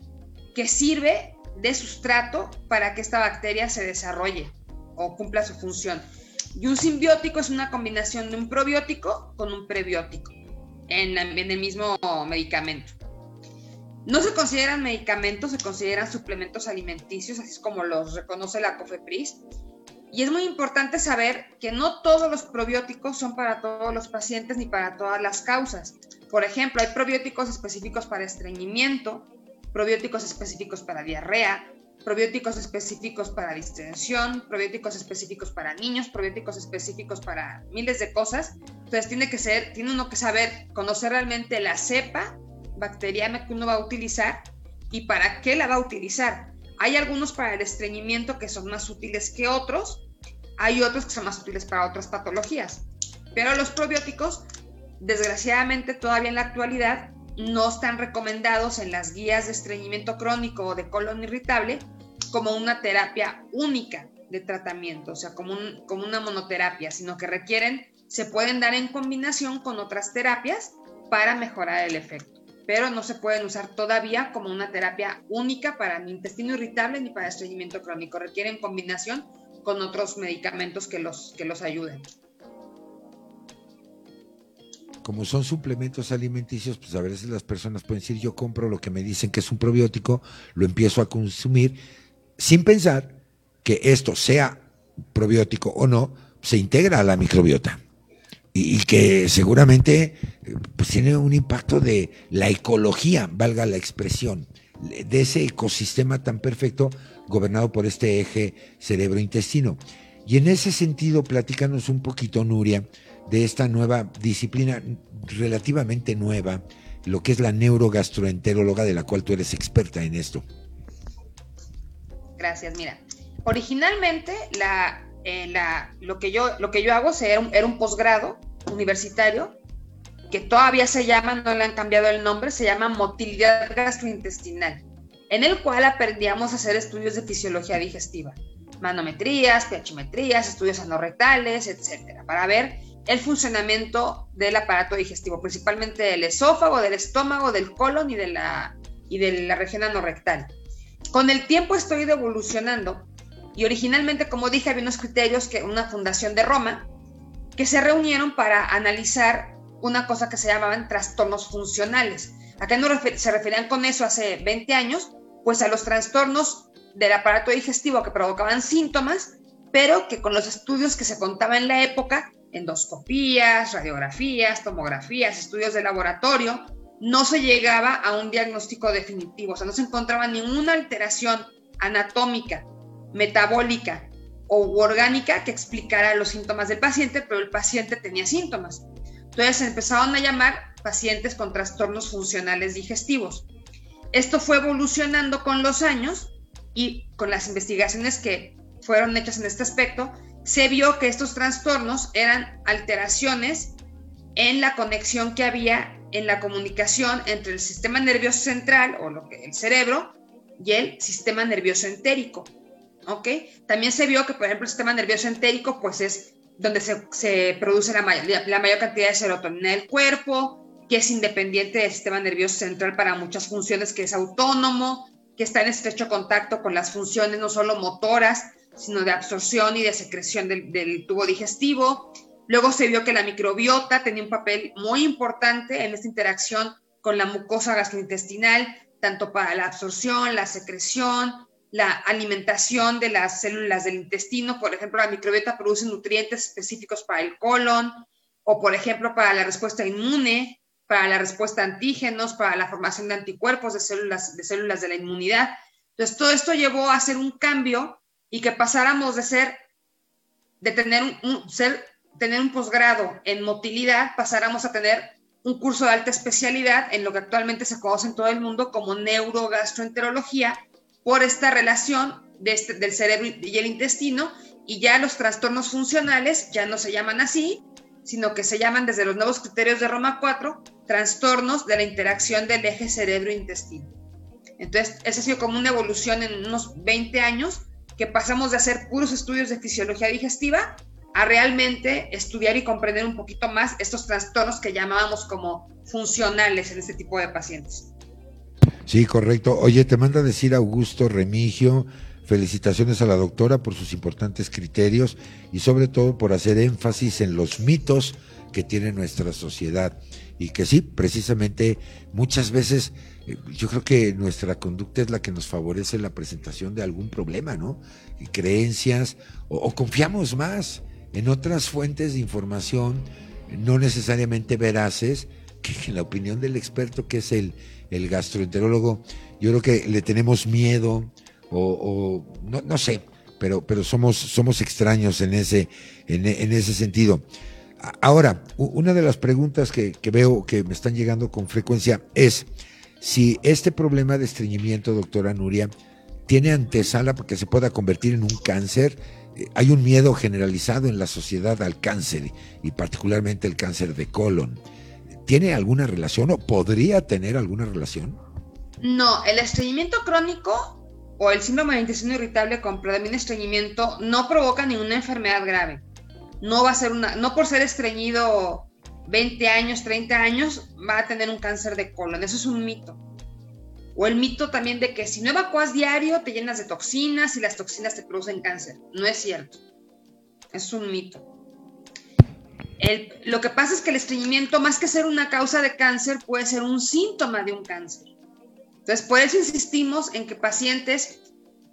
que sirve de sustrato para que esta bacteria se desarrolle o cumpla su función. Y un simbiótico es una combinación de un probiótico con un prebiótico en, en el mismo medicamento. No se consideran medicamentos, se consideran suplementos alimenticios, así como los reconoce la COFEPRIS. Y es muy importante saber que no todos los probióticos son para todos los pacientes ni para todas las causas. Por ejemplo, hay probióticos específicos para estreñimiento, probióticos específicos para diarrea, probióticos específicos para distensión, probióticos específicos para niños, probióticos específicos para miles de cosas. Entonces tiene que ser, tiene uno que saber, conocer realmente la cepa bacteriana que uno va a utilizar y para qué la va a utilizar. Hay algunos para el estreñimiento que son más útiles que otros, hay otros que son más útiles para otras patologías. Pero los probióticos, desgraciadamente todavía en la actualidad, no están recomendados en las guías de estreñimiento crónico o de colon irritable como una terapia única de tratamiento, o sea, como, un, como una monoterapia, sino que requieren, se pueden dar en combinación con otras terapias para mejorar el efecto, pero no se pueden usar todavía como una terapia única para ni intestino irritable ni para estreñimiento crónico, requieren combinación con otros medicamentos que los, que los ayuden como son suplementos alimenticios, pues a veces las personas pueden decir, yo compro lo que me dicen que es un probiótico, lo empiezo a consumir, sin pensar que esto sea probiótico o no, se integra a la microbiota. Y, que seguramente pues, tiene un impacto de la ecología, valga la expresión, de ese ecosistema tan perfecto gobernado por este eje cerebro-intestino. Y en ese sentido, platícanos un poquito, Nuria, de esta nueva disciplina relativamente nueva, lo que es la neurogastroenteróloga, de la cual tú eres experta en esto. Gracias, mira. Originalmente la, eh, la, lo, que yo, lo que yo hago era un, era un posgrado universitario que todavía se llama, no le han cambiado el nombre, se llama motilidad gastrointestinal, en el cual aprendíamos a hacer estudios de fisiología digestiva, manometrías, pHmetrías, estudios anorrectales, etcétera, para ver el funcionamiento del aparato digestivo, principalmente del esófago, del estómago, del colon y de la, y de la región anorrectal. Con el tiempo estoy evolucionando y originalmente, como dije, había unos criterios que una fundación de Roma que se reunieron para analizar una cosa que se llamaban trastornos funcionales. ¿A qué no se referían con eso hace 20 años? Pues a los trastornos del aparato digestivo que provocaban síntomas, pero que con los estudios que se contaban en la época endoscopías, radiografías, tomografías, estudios de laboratorio, no se llegaba a un diagnóstico definitivo, o sea, no se encontraba ninguna alteración anatómica, metabólica o orgánica que explicara los síntomas del paciente, pero el paciente tenía síntomas. Entonces empezaron a llamar pacientes con trastornos funcionales digestivos. Esto fue evolucionando con los años y con las investigaciones que fueron hechas en este aspecto, se vio que estos trastornos eran alteraciones en la conexión que había en la comunicación entre el sistema nervioso central o lo que el cerebro y el sistema nervioso entérico. ¿Ok? También se vio que, por ejemplo, el sistema nervioso entérico, pues es donde se, produce la, la mayor cantidad de serotonina del cuerpo, que es independiente del sistema nervioso central para muchas funciones, que es autónomo, que está en estrecho contacto con las funciones no solo motoras, sino de absorción y de secreción del, tubo digestivo. Luego se vio que la microbiota tenía un papel muy importante en esta interacción con la mucosa gastrointestinal, tanto para la absorción, la secreción, la alimentación de las células del intestino. Por ejemplo, la microbiota produce nutrientes específicos para el colon o, por ejemplo, para la respuesta inmune para la respuesta a antígenos, para la formación de anticuerpos de células, de células de la inmunidad. Entonces, todo esto llevó a hacer un cambio y que pasáramos de ser, de tener un, ser, tener un posgrado en motilidad, pasáramos a tener un curso de alta especialidad en lo que actualmente se conoce en todo el mundo como neurogastroenterología, por esta relación de este, del cerebro y el intestino, y ya los trastornos funcionales ya no se llaman así, sino que se llaman desde los nuevos criterios de Roma 4 trastornos de la interacción del eje cerebro-intestino. Entonces, esa ha sido como una evolución en unos 20 años que pasamos de hacer puros estudios de fisiología digestiva a realmente estudiar y comprender un poquito más estos trastornos que llamábamos como funcionales en este tipo de pacientes. Sí, correcto. Oye, te manda decir Augusto Remigio, felicitaciones a la doctora por sus importantes criterios y sobre todo por hacer énfasis en los mitos que tiene nuestra sociedad y que sí, precisamente muchas veces yo creo que nuestra conducta es la que nos favorece la presentación de algún problema, ¿no? Y creencias o, confiamos más en otras fuentes de información no necesariamente veraces que en la opinión del experto que es el, gastroenterólogo, yo creo que le tenemos miedo o, no, no, sé, pero, pero somos, somos extraños en ese, en, en ese sentido. Ahora, una de las preguntas que, veo que me están llegando con frecuencia es si este problema de estreñimiento, doctora Nuria, tiene antesala porque se pueda convertir en un cáncer. Eh, hay un miedo generalizado en la sociedad al cáncer y particularmente el cáncer de colon. ¿Tiene alguna relación o podría tener alguna relación? No, el estreñimiento crónico o el síndrome de intestino irritable con predominio estreñimiento no provoca ninguna enfermedad grave no va a ser una, no por ser estreñido 20 años, 30 años, va a tener un cáncer de colon. Eso es un mito. O el mito también de que si no evacuas diario te llenas de toxinas y las toxinas te producen cáncer. No es cierto. Es un mito. lo que pasa es que el estreñimiento, más que ser una causa de cáncer, puede ser un síntoma de un cáncer. Entonces, por eso insistimos en que pacientes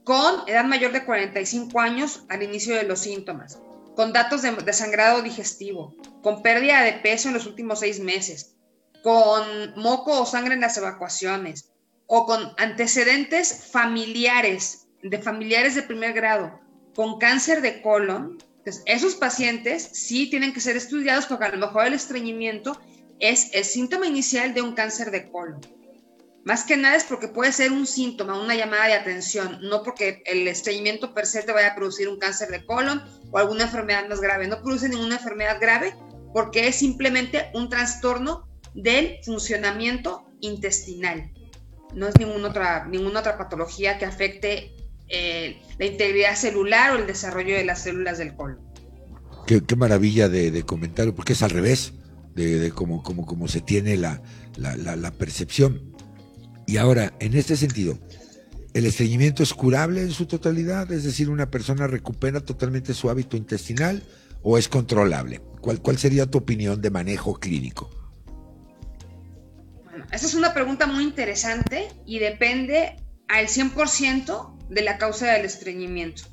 con edad mayor de 45 años al inicio de los síntomas, con datos de, sangrado digestivo, con pérdida de peso en los últimos seis meses, con moco o sangre en las evacuaciones, o con antecedentes familiares, de familiares de primer grado, con cáncer de colon, entonces esos pacientes sí tienen que ser estudiados porque a lo mejor el estreñimiento es el síntoma inicial de un cáncer de colon. Más que nada es porque puede ser un síntoma, una llamada de atención, no porque el estreñimiento per se te vaya a producir un cáncer de colon o alguna enfermedad más grave. No produce ninguna enfermedad grave porque es simplemente un trastorno del funcionamiento intestinal. No es ninguna otra, ninguna otra patología que afecte eh, la integridad celular o el desarrollo de las células del colon. Qué, maravilla de, comentario, porque es al revés de, cómo, como, se tiene la, la percepción. Y ahora, en este sentido, ¿el estreñimiento es curable en su totalidad? Es decir, ¿una persona recupera totalmente su hábito intestinal o es controlable? ¿Cuál, sería tu opinión de manejo clínico? Bueno, esa es una pregunta muy interesante y depende al 100% de la causa del estreñimiento.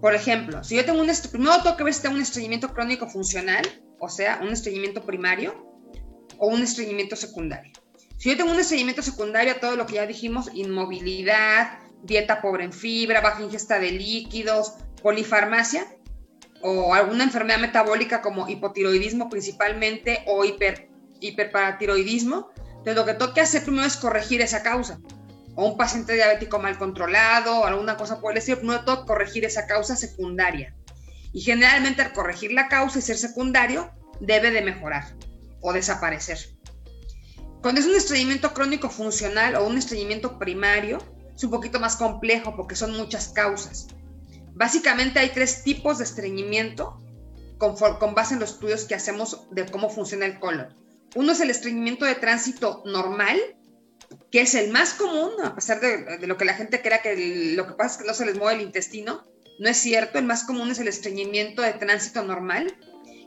Por ejemplo, si yo tengo un primero tengo que ver si tengo un estreñimiento crónico funcional, o sea, un estreñimiento primario o un estreñimiento secundario. Si yo tengo un estreñimiento secundario a todo lo que ya dijimos, inmovilidad, dieta pobre en fibra, baja ingesta de líquidos, polifarmacia o alguna enfermedad metabólica como hipotiroidismo principalmente o hiper, hiperparatiroidismo, entonces lo que que hacer primero es corregir esa causa. O un paciente diabético mal controlado o alguna cosa por el estilo, primero que corregir esa causa secundaria. Y generalmente al corregir la causa y ser secundario, debe de mejorar o desaparecer. Cuando es un estreñimiento crónico funcional o un estreñimiento primario, es un poquito más complejo porque son muchas causas. Básicamente hay tres tipos de estreñimiento con, base en los estudios que hacemos de cómo funciona el colon. Uno es el estreñimiento de tránsito normal, que es el más común, a pesar de, de, lo que la gente crea que lo que pasa es que no se les mueve el intestino. No es cierto, el más común es el estreñimiento de tránsito normal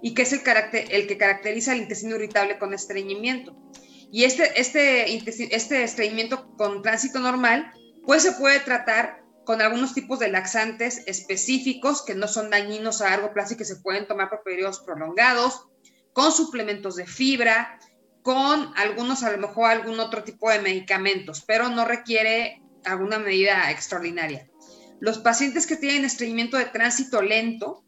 y que es el, carácter, el que caracteriza el intestino irritable con estreñimiento. Y este, este, este estreñimiento con tránsito normal, pues se puede tratar con algunos tipos de laxantes específicos que no son dañinos a largo plazo y que se pueden tomar por periodos prolongados, con suplementos de fibra, con algunos, a lo mejor algún otro tipo de medicamentos, pero no requiere alguna medida extraordinaria. Los pacientes que tienen estreñimiento de tránsito lento,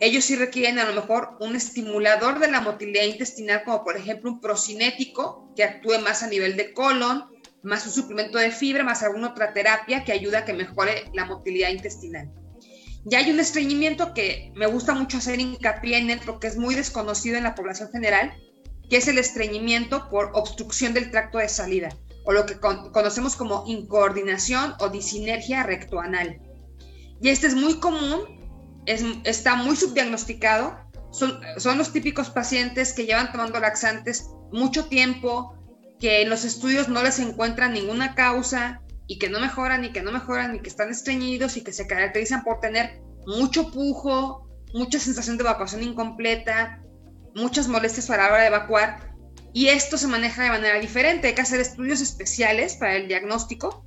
ellos sí requieren a lo mejor un estimulador de la motilidad intestinal, como por ejemplo un procinético que actúe más a nivel de colon, más un suplemento de fibra, más alguna otra terapia que ayuda a que mejore la motilidad intestinal. Ya hay un estreñimiento que me gusta mucho hacer hincapié en él porque es muy desconocido en la población general, que es el estreñimiento por obstrucción del tracto de salida, o lo que conocemos como incoordinación o disinergia rectoanal. Y este es muy común está muy subdiagnosticado. Son, son los típicos pacientes que llevan tomando laxantes mucho tiempo, que en los estudios no les encuentran ninguna causa y que no mejoran y que no mejoran y que están estreñidos y que se caracterizan por tener mucho pujo, mucha sensación de evacuación incompleta, muchas molestias a la hora de evacuar. Y esto se maneja de manera diferente. Hay que hacer estudios especiales para el diagnóstico.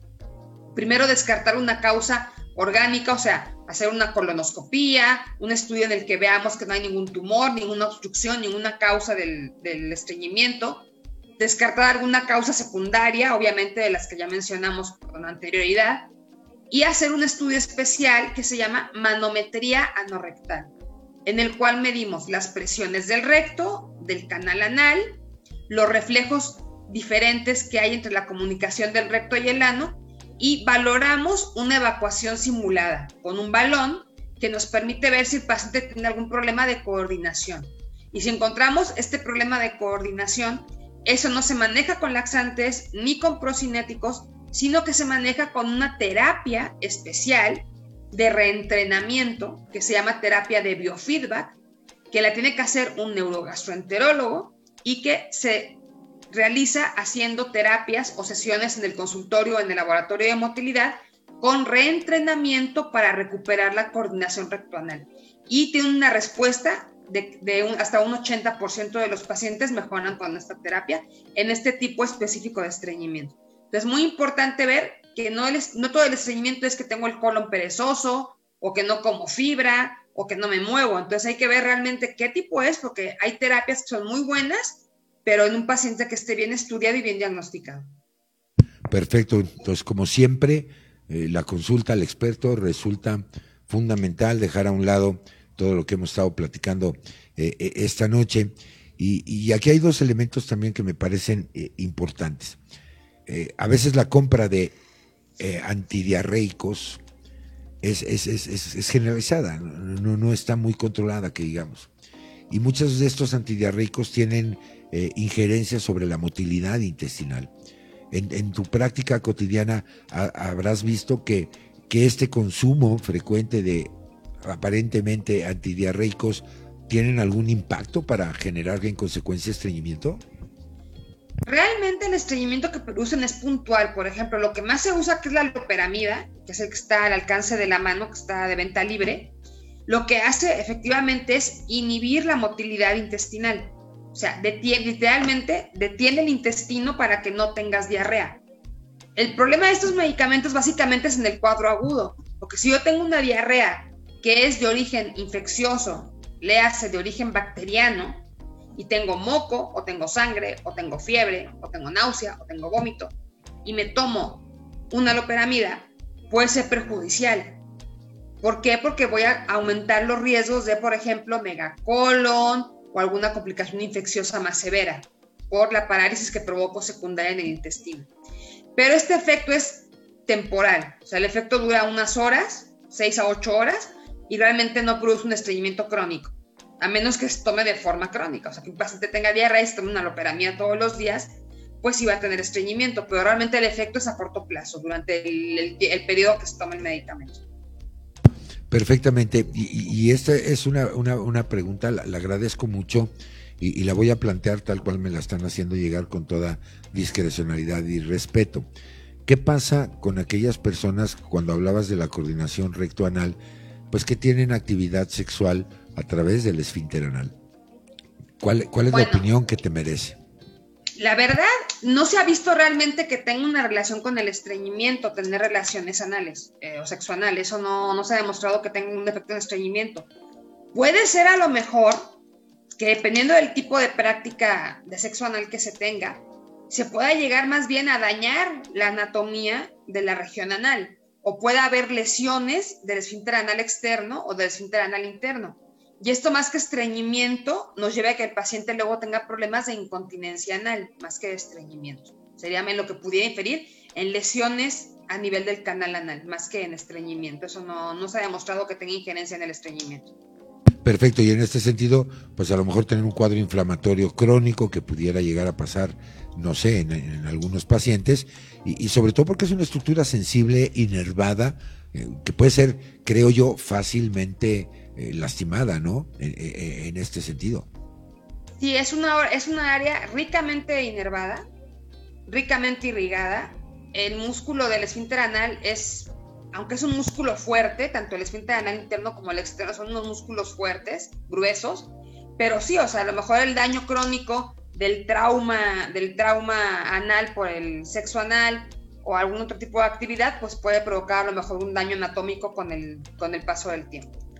Primero descartar una causa orgánica, o sea, hacer una colonoscopía, un estudio en el que veamos que no hay ningún tumor, ninguna obstrucción, ninguna causa del, del estreñimiento, descartar alguna causa secundaria, obviamente de las que ya mencionamos con anterioridad, y hacer un estudio especial que se llama manometría anorrectal, en el cual medimos las presiones del recto, del canal anal, los reflejos diferentes que hay entre la comunicación del recto y el ano y valoramos una evacuación simulada con un balón que nos permite ver si el paciente tiene algún problema de coordinación. Y si encontramos este problema de coordinación, eso no se maneja con laxantes ni con procinéticos, sino que se maneja con una terapia especial de reentrenamiento que se llama terapia de biofeedback, que la tiene que hacer un neurogastroenterólogo y que se realiza haciendo terapias o sesiones en el consultorio o en el laboratorio de motilidad con reentrenamiento para recuperar la coordinación rectoanal. Y tiene una respuesta de, hasta un 80% de los pacientes mejoran con esta terapia en este tipo específico de estreñimiento. Entonces, es muy importante ver que no, no todo el estreñimiento es que tengo el colon perezoso o que no como fibra o que no me muevo. Entonces hay que ver realmente qué tipo es, porque hay terapias que son muy buenas pero en un paciente que esté bien estudiado y bien diagnosticado. Perfecto. Entonces, como siempre, eh, la consulta al experto resulta fundamental, dejar a un lado todo lo que hemos estado platicando eh, eh, esta noche. Y, aquí hay dos elementos también que me parecen importantes. a veces la compra de antidiarreicos es, generalizada, no, no está muy controlada, que digamos. Y muchos de estos antidiarreicos tienen eh, sobre la motilidad intestinal. En, tu práctica cotidiana habrás visto que, que este consumo frecuente de aparentemente antidiarreicos tienen algún impacto para generar en consecuencia estreñimiento? Realmente el estreñimiento que producen es puntual. Por ejemplo, lo que más se usa que es la loperamida, que es el que está al alcance de la mano, que está de venta libre, lo que hace efectivamente es inhibir la motilidad intestinal. O sea, literalmente detiene el intestino para que no tengas diarrea. El problema de estos medicamentos básicamente es en el cuadro agudo, porque si yo tengo una diarrea que es de origen infeccioso, le hace de origen bacteriano, y tengo moco, o tengo sangre, o tengo fiebre, o tengo náusea, o tengo vómito, y me tomo una loperamida, puede ser perjudicial. ¿Por qué? Porque voy a aumentar los riesgos de, por ejemplo, megacolon, o alguna complicación infecciosa más severa por la parálisis que provoco secundaria en el intestino. Pero este efecto es temporal, o sea, el efecto dura unas horas, 6 a 8 horas, y realmente no produce un estreñimiento crónico, a menos que se tome de forma crónica, o sea, que un paciente tenga diarrea y se tome una loperamida todos los días, pues sí va a tener estreñimiento, pero realmente el efecto es a corto plazo, durante el, periodo que se toma el medicamento. Perfectamente, y, esta es una, una, pregunta, la, agradezco mucho y, la voy a plantear tal cual me la están haciendo llegar con toda discrecionalidad y respeto. ¿Qué pasa con aquellas personas, cuando hablabas de la coordinación recto-anal, pues que tienen actividad sexual a través del esfínter anal? ¿Cuál, cuál es la opinión que te merece? La verdad, no se ha visto realmente que tenga una relación con el estreñimiento, tener relaciones anales eh, o sexuales. Eso no, no se ha demostrado que tenga un efecto de estreñimiento. Puede ser a lo mejor que dependiendo del tipo de práctica de sexo anal que se tenga, se pueda llegar más bien a dañar la anatomía de la región anal o pueda haber lesiones del esfínter anal externo o del esfínter anal interno. Y esto más que estreñimiento nos lleva a que el paciente luego tenga problemas de incontinencia anal, más que de estreñimiento. Sería lo que pudiera inferir en lesiones a nivel del canal anal, más que en estreñimiento. Eso no, no se ha demostrado que tenga injerencia en el estreñimiento. Perfecto, y en este sentido, pues a lo mejor tener un cuadro inflamatorio crónico que pudiera llegar a pasar, no sé, en, algunos pacientes, y, sobre todo porque es una estructura sensible, inervada, eh, que puede ser, creo yo, fácilmente eh, lastimada, ¿no? En, este sentido. Sí, es una, es una área ricamente inervada, ricamente irrigada. El músculo del esfínter anal es, aunque es un músculo fuerte, tanto el esfínter anal interno como el externo son unos músculos fuertes, gruesos, pero sí, o sea, a lo mejor el daño crónico del trauma, del trauma anal por el sexo anal o algún otro tipo de actividad, pues puede provocar a lo mejor un daño anatómico con el, con el paso del tiempo.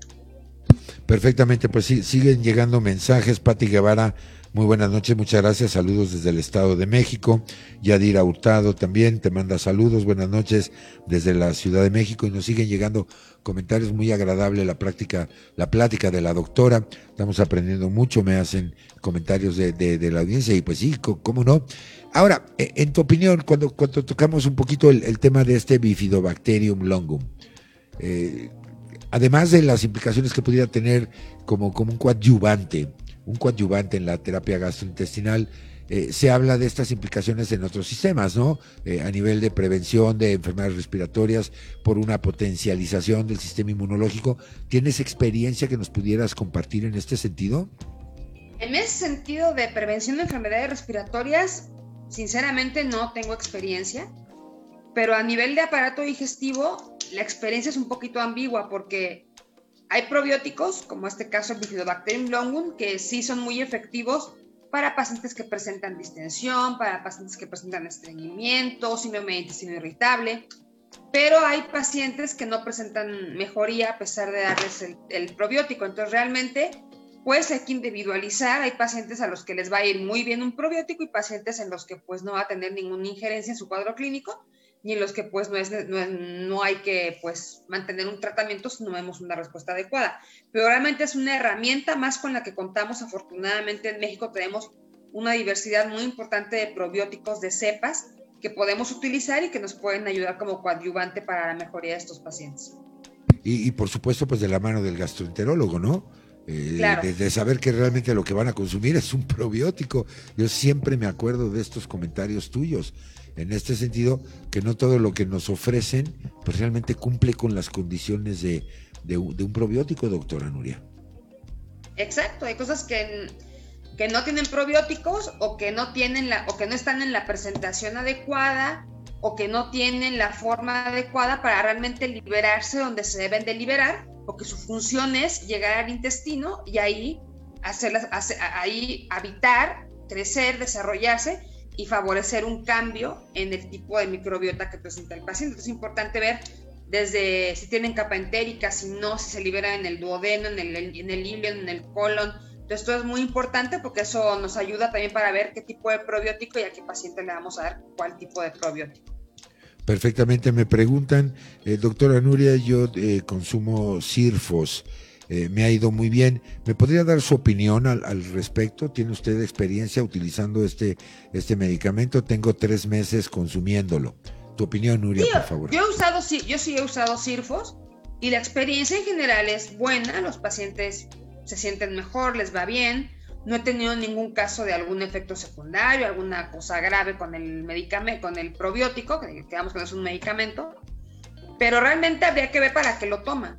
Perfectamente, pues sí, siguen llegando mensajes. Pati Guevara, muy buenas noches, muchas gracias. Saludos desde el Estado de México. Yadira Hurtado también te manda saludos, buenas noches desde la Ciudad de México. Y nos siguen llegando comentarios muy agradables, la práctica, la plática de la doctora. Estamos aprendiendo mucho, me hacen comentarios de, la audiencia y pues sí, cómo no. Ahora, e, en tu opinión, cuando, cuando tocamos un poquito el, tema de este bifidobacterium longum, eh, además de las implicaciones que pudiera tener como, como un coadyuvante, un coadyuvante en la terapia gastrointestinal, eh, se habla de estas implicaciones en otros sistemas, ¿no? Eh, a nivel de prevención de enfermedades respiratorias por una potencialización del sistema inmunológico. ¿Tienes experiencia que nos pudieras compartir en este sentido? En ese sentido de prevención de enfermedades respiratorias, sinceramente no tengo experiencia, pero a nivel de aparato digestivo la experiencia es un poquito ambigua porque hay probióticos, como este caso el Bifidobacterium longum, que sí son muy efectivos para pacientes que presentan distensión, para pacientes que presentan estreñimiento, síndrome de intestino irritable, pero hay pacientes que no presentan mejoría a pesar de darles el, probiótico. Entonces, realmente, pues hay que individualizar. Hay pacientes a los que les va a ir muy bien un probiótico y pacientes en los que pues no va a tener ninguna injerencia en su cuadro clínico y en los que pues no, es, no, hay que pues mantener un tratamiento si no vemos una respuesta adecuada. Pero realmente es una herramienta más con la que contamos. Afortunadamente en México tenemos una diversidad muy importante de probióticos de cepas que podemos utilizar y que nos pueden ayudar como coadyuvante para la mejoría de estos pacientes. Y, y por supuesto pues de la mano del gastroenterólogo, ¿no? Eh, de, saber que realmente lo que van a consumir es un probiótico. Yo siempre me acuerdo de estos comentarios tuyos en este sentido, que no todo lo que nos ofrecen, pues realmente cumple con las condiciones de, un probiótico, doctora Nuria. Exacto, hay cosas que, no tienen probióticos o que no tienen la, o que no están en la presentación adecuada o que no tienen la forma adecuada para realmente liberarse donde se deben de liberar, porque su función es llegar al intestino y ahí hacerlas, ahí habitar, crecer, desarrollarse y favorecer un cambio en el tipo de microbiota que presenta el paciente. es importante ver desde si tienen capa entérica, si no, si se libera en el duodeno, en el, en el ilion, en el colon. Entonces, esto es muy importante porque eso nos ayuda también para ver qué tipo de probiótico y a qué paciente le vamos a dar cuál tipo de probiótico. Perfectamente, me preguntan, eh, doctora Nuria, yo eh, consumo CIRFOS. Eh, me ha ido muy bien. ¿Me podría dar su opinión al, respecto? ¿Tiene usted experiencia utilizando este, este medicamento? Tengo tres meses consumiéndolo. Tu opinión, Nuria, por favor. Yo he usado, sí, yo sí he usado Sirfos y la experiencia en general es buena. Los pacientes se sienten mejor, les va bien. no he tenido ningún caso de algún efecto secundario, alguna cosa grave con el medicamento, con el probiótico, que digamos que no es un medicamento, pero realmente habría que ver para qué lo toma.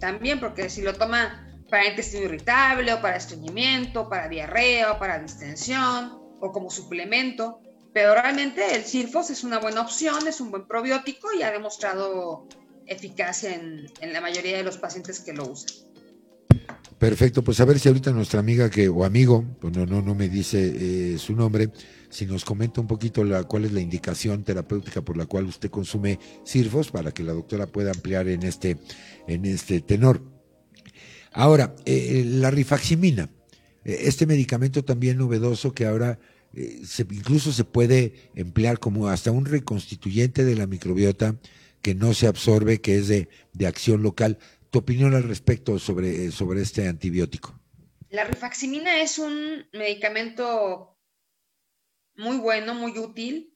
También, porque si lo toma para intestino irritable o para estreñimiento, para diarrea o para distensión o como suplemento, pero realmente el Cirfos es una buena opción, es un buen probiótico y ha demostrado eficacia en, en la mayoría de los pacientes que lo usan. Perfecto, pues a ver si ahorita nuestra amiga que o amigo, pues no no me dice eh, su nombre, si nos comenta un poquito la cuál es la indicación terapéutica por la cual usted consume Cirfos para que la doctora pueda ampliar en este en este tenor. Ahora, eh, la rifaximina, eh, este medicamento también novedoso que ahora se, incluso se puede emplear como hasta un reconstituyente de la microbiota que no se absorbe, que es de, de acción local tu opinión al respecto sobre, sobre este antibiótico. La rifaximina es un medicamento muy bueno, muy útil.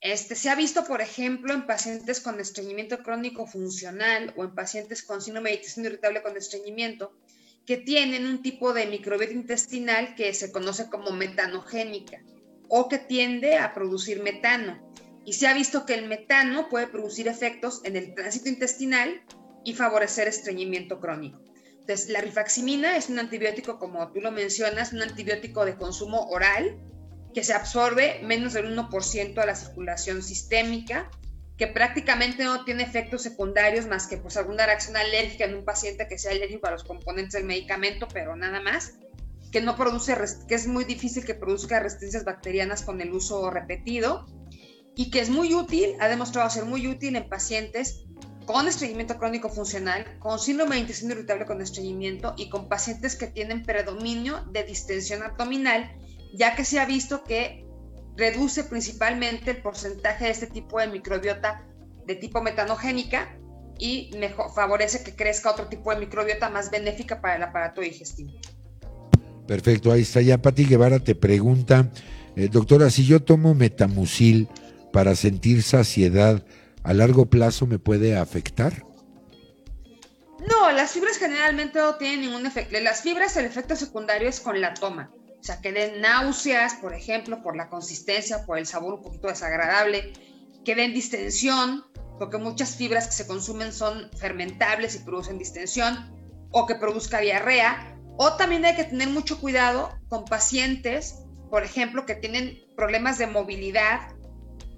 Este, se ha visto, por ejemplo, en pacientes con estreñimiento crónico funcional o en pacientes con síndrome de irritable con estreñimiento, que tienen un tipo de microbiota intestinal que se conoce como metanogénica o que tiende a producir metano. Y se ha visto que el metano puede producir efectos en el tránsito intestinal y favorecer estreñimiento crónico. Entonces, la rifaximina es un antibiótico, como tú lo mencionas, un antibiótico de consumo oral que se absorbe menos del 1% a la circulación sistémica, que prácticamente no tiene efectos secundarios más que pues alguna reacción alérgica en un paciente que sea alérgico a los componentes del medicamento, pero nada más, que no produce, que es muy difícil que produzca resistencias bacterianas con el uso repetido y que es muy útil, ha demostrado ser muy útil en pacientes con estreñimiento crónico funcional, con síndrome de intestino irritable con estreñimiento y con pacientes que tienen predominio de distensión abdominal, ya que se ha visto que reduce principalmente el porcentaje de este tipo de microbiota de tipo metanogénica y favorece que crezca otro tipo de microbiota más benéfica para el aparato digestivo. Perfecto, ahí está ya Pati Guevara te pregunta, eh, doctora, si yo tomo metamucil para sentir saciedad, a largo plazo me puede afectar? No, las fibras generalmente no tienen ningún efecto. Las fibras, el efecto secundario es con la toma. O sea, que den náuseas, por ejemplo, por la consistencia, por el sabor un poquito desagradable, que den distensión, porque muchas fibras que se consumen son fermentables y producen distensión, o que produzca diarrea. O también hay que tener mucho cuidado con pacientes, por ejemplo, que tienen problemas de movilidad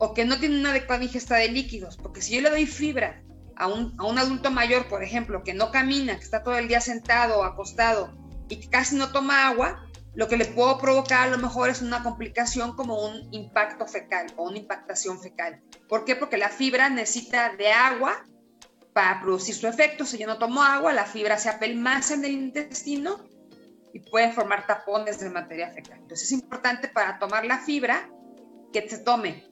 o que no tiene una adecuada ingesta de líquidos, porque si yo le doy fibra a un, a un adulto mayor, por ejemplo, que no camina, que está todo el día sentado o acostado y que casi no toma agua, lo que le puedo provocar a lo mejor es una complicación como un impacto fecal o una impactación fecal. ¿Por qué? Porque la fibra necesita de agua para producir su efecto. Si yo no tomo agua, la fibra se apelmaza en el intestino y puede formar tapones de materia fecal. Entonces es importante para tomar la fibra que se tome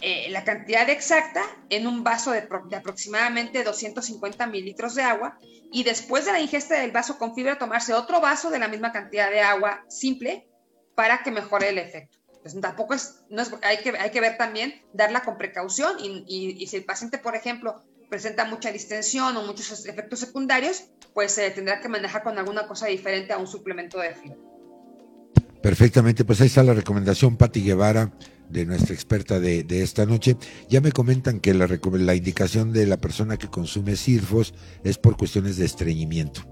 eh, la cantidad exacta en un vaso de, aproximadamente 250 mililitros de agua y después de la ingesta del vaso con fibra tomarse otro vaso de la misma cantidad de agua simple para que mejore el efecto. Pues tampoco es, no hay, que, hay que ver también, darla con precaución y, si el paciente, por ejemplo, presenta mucha distensión o muchos efectos secundarios, pues se tendrá que manejar con alguna cosa diferente a un suplemento de fibra. Perfectamente, pues ahí está la recomendación, Pati Guevara de nuestra experta de, esta noche. Ya me comentan que la, la indicación de la persona que consume CIRFOS es por cuestiones de estreñimiento.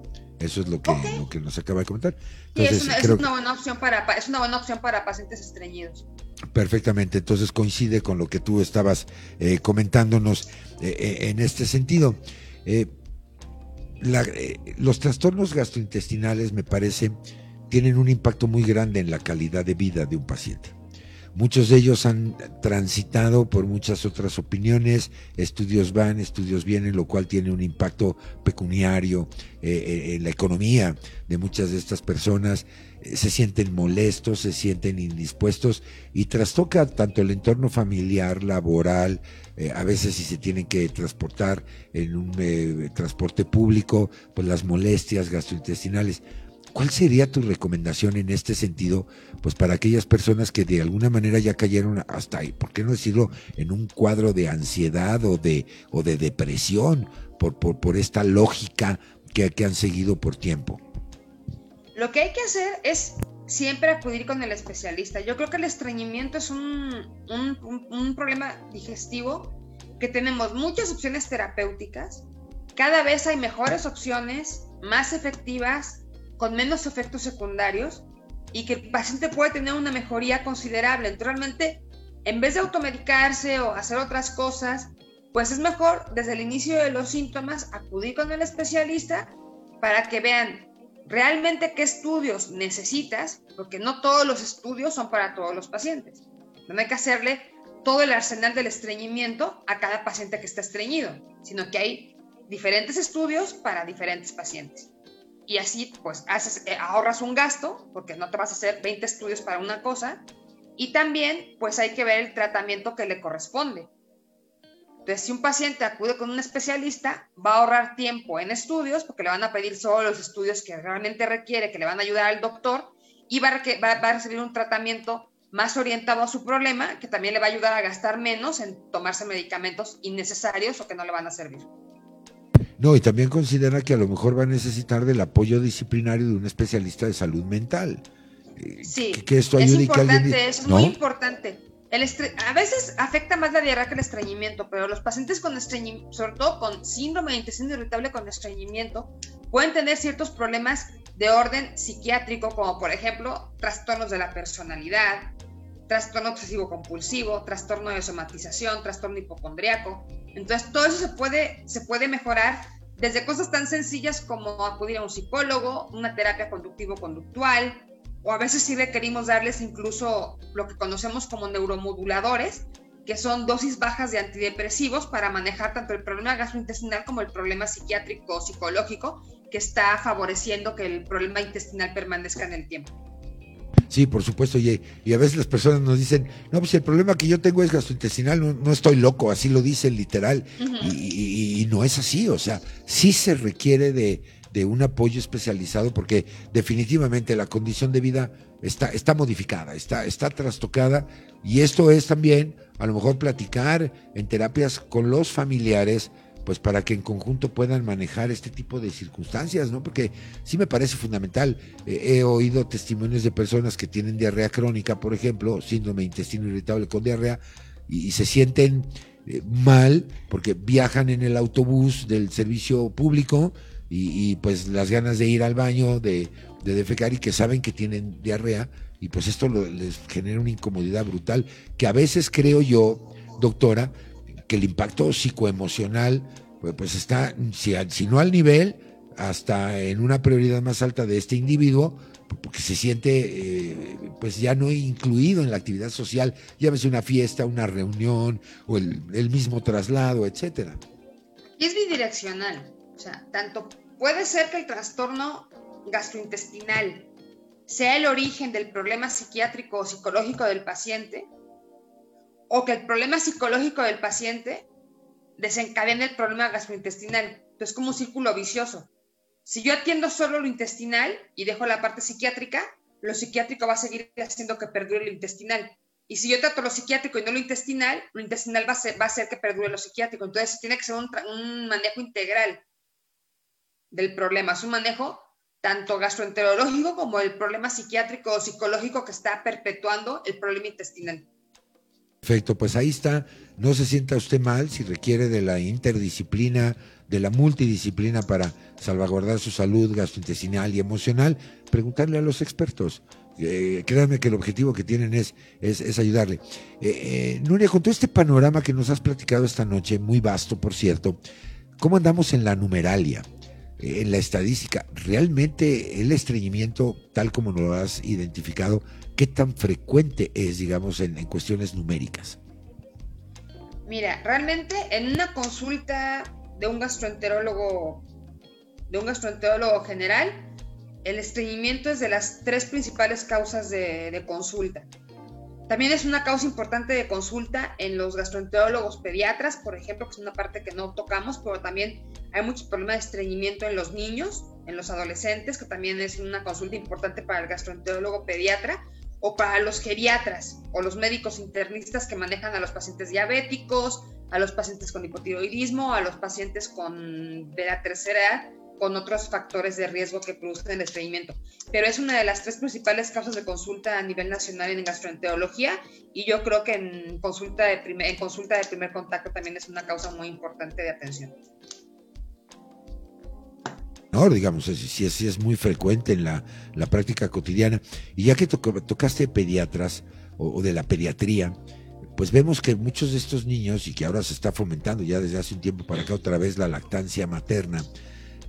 Eso es lo que, lo que nos acaba de comentar. es, una, buena opción para, es una buena opción para pacientes estreñidos. Perfectamente, entonces coincide con lo que tú estabas eh, comentándonos eh, eh, en este sentido. los trastornos gastrointestinales, me parece, tienen un impacto muy grande en la calidad de vida de un paciente. Muchos de ellos han transitado por muchas otras opiniones, estudios van, estudios vienen, lo cual tiene un impacto pecuniario eh, eh, en la economía de muchas de estas personas. Eh, se sienten molestos, se sienten indispuestos y trastoca tanto el entorno familiar, laboral, a veces si se tienen que transportar en un transporte público, pues las molestias gastrointestinales. ¿Cuál sería tu recomendación en este sentido, pues para aquellas personas que de alguna manera ya cayeron hasta ahí, por qué no decirlo, en un cuadro de ansiedad o de, o de depresión por, por, por esta lógica que, que han seguido por tiempo? Lo que hay que hacer es siempre acudir con el especialista. Yo creo que el estreñimiento es un, un, problema digestivo que tenemos muchas opciones terapéuticas. Cada vez hay mejores opciones, más efectivas, con menos efectos secundarios y que el paciente puede tener una mejoría considerable. Naturalmente, en vez de automedicarse o hacer otras cosas, pues es mejor desde el inicio de los síntomas acudir con el especialista para que vean realmente qué estudios necesitas, porque no todos los estudios son para todos los pacientes. No hay que hacerle todo el arsenal del estreñimiento a cada paciente que está estreñido, sino que hay diferentes estudios para diferentes pacientes. Y así, pues, haces, eh, ahorras un gasto, porque no te vas a hacer 20 estudios para una cosa, y también, pues, hay que ver el tratamiento que le corresponde. Entonces, si un paciente acude con un especialista, va a ahorrar tiempo en estudios, porque le van a pedir solo los estudios que realmente requiere, que le van a ayudar al doctor, y va a, recibir un tratamiento más orientado a su problema, que también le va a ayudar a gastar menos en tomarse medicamentos innecesarios o que no le van a servir. No, y también considera que a lo mejor va a necesitar del apoyo disciplinario de un especialista de salud mental. Eh, sí, que, esto es importante, es muy importante a veces afecta más la diarrea que el estreñimiento, pero los pacientes con estreñimiento, sobre todo con síndrome de intestino irritable con estreñimiento, pueden tener ciertos problemas de orden psiquiátrico, como por ejemplo trastornos de la personalidad, trastorno obsesivo compulsivo, trastorno de somatización, trastorno hipocondriaco. Entonces, todo eso se puede, se puede mejorar desde cosas tan sencillas como acudir a un psicólogo, una terapia conductivo-conductual, o a veces sí requerimos darles incluso lo que conocemos como neuromoduladores, que son dosis bajas de antidepresivos para manejar tanto el problema gastrointestinal como el problema psiquiátrico o psicológico que está favoreciendo que el problema intestinal permanezca en el tiempo. Sí, por supuesto, y, y, a veces las personas nos dicen, no, pues el problema que yo tengo es gastrointestinal, no, estoy loco, así lo dicen literal, y, no es así, o sea, sí se requiere de, de un apoyo especializado porque definitivamente la condición de vida está, está modificada, está, está trastocada y esto es también a lo mejor platicar en terapias con los familiares pues para que en conjunto puedan manejar este tipo de circunstancias, ¿no? Porque sí me parece fundamental. Eh, he oído testimonios de personas que tienen diarrea crónica, por ejemplo, síndrome de intestino irritable con diarrea, y, se sienten eh, mal porque viajan en el autobús del servicio público y, pues las ganas de ir al baño, de, defecar y que saben que tienen diarrea y pues esto les genera una incomodidad brutal que a veces creo yo, doctora, que el impacto psicoemocional pues, pues está, si, no al nivel, hasta en una prioridad más alta de este individuo, porque se siente eh, pues ya no incluido en la actividad social, llámese una fiesta, una reunión o el, el mismo traslado, etcétera. Y es bidireccional. O sea, tanto puede ser que el trastorno gastrointestinal sea el origen del problema psiquiátrico o psicológico del paciente, o que el problema psicológico del paciente desencadene el problema gastrointestinal. Entonces, es como un círculo vicioso. Si yo atiendo solo lo intestinal y dejo la parte psiquiátrica, lo psiquiátrico va a seguir haciendo que perdure lo intestinal. Y si yo trato lo psiquiátrico y no lo intestinal, lo intestinal va a, ser, hacer que perdure lo psiquiátrico. Entonces, tiene que ser un, un manejo integral del problema, es un manejo tanto gastroenterológico como el problema psiquiátrico o psicológico que está perpetuando el problema intestinal. Perfecto, pues ahí está. No se sienta usted mal si requiere de la interdisciplina, de la multidisciplina para salvaguardar su salud gastrointestinal y emocional. Preguntarle a los expertos. Eh, créanme que el objetivo que tienen es, es, ayudarle. Eh, eh, Nuria, con todo este panorama que nos has platicado esta noche, muy vasto, por cierto, ¿cómo andamos en la numeralia? en la estadística, ¿realmente el estreñimiento, tal como lo has identificado, qué tan frecuente es, digamos, en, cuestiones numéricas? Mira, realmente en una consulta de un gastroenterólogo, de un gastroenterólogo general, el estreñimiento es de las tres principales causas de, de consulta. También es una causa importante de consulta en los gastroenterólogos pediatras, por ejemplo, que es una parte que no tocamos, pero también hay muchos problemas de estreñimiento en los niños, en los adolescentes, que también es una consulta importante para el gastroenterólogo pediatra, o para los geriatras o los médicos internistas que manejan a los pacientes diabéticos, a los pacientes con hipotiroidismo, a los pacientes con de la tercera con otros factores de riesgo que producen el estreñimiento. Pero es una de las tres principales causas de consulta a nivel nacional en gastroenterología y yo creo que en consulta de primer, en consulta de primer contacto también es una causa muy importante de atención. Digamos, sí es muy frecuente en la, práctica cotidiana. Y ya que tocaste pediatras o, de la pediatría, pues vemos que muchos de estos niños, y que ahora se está fomentando ya desde hace un tiempo para acá otra vez la lactancia materna,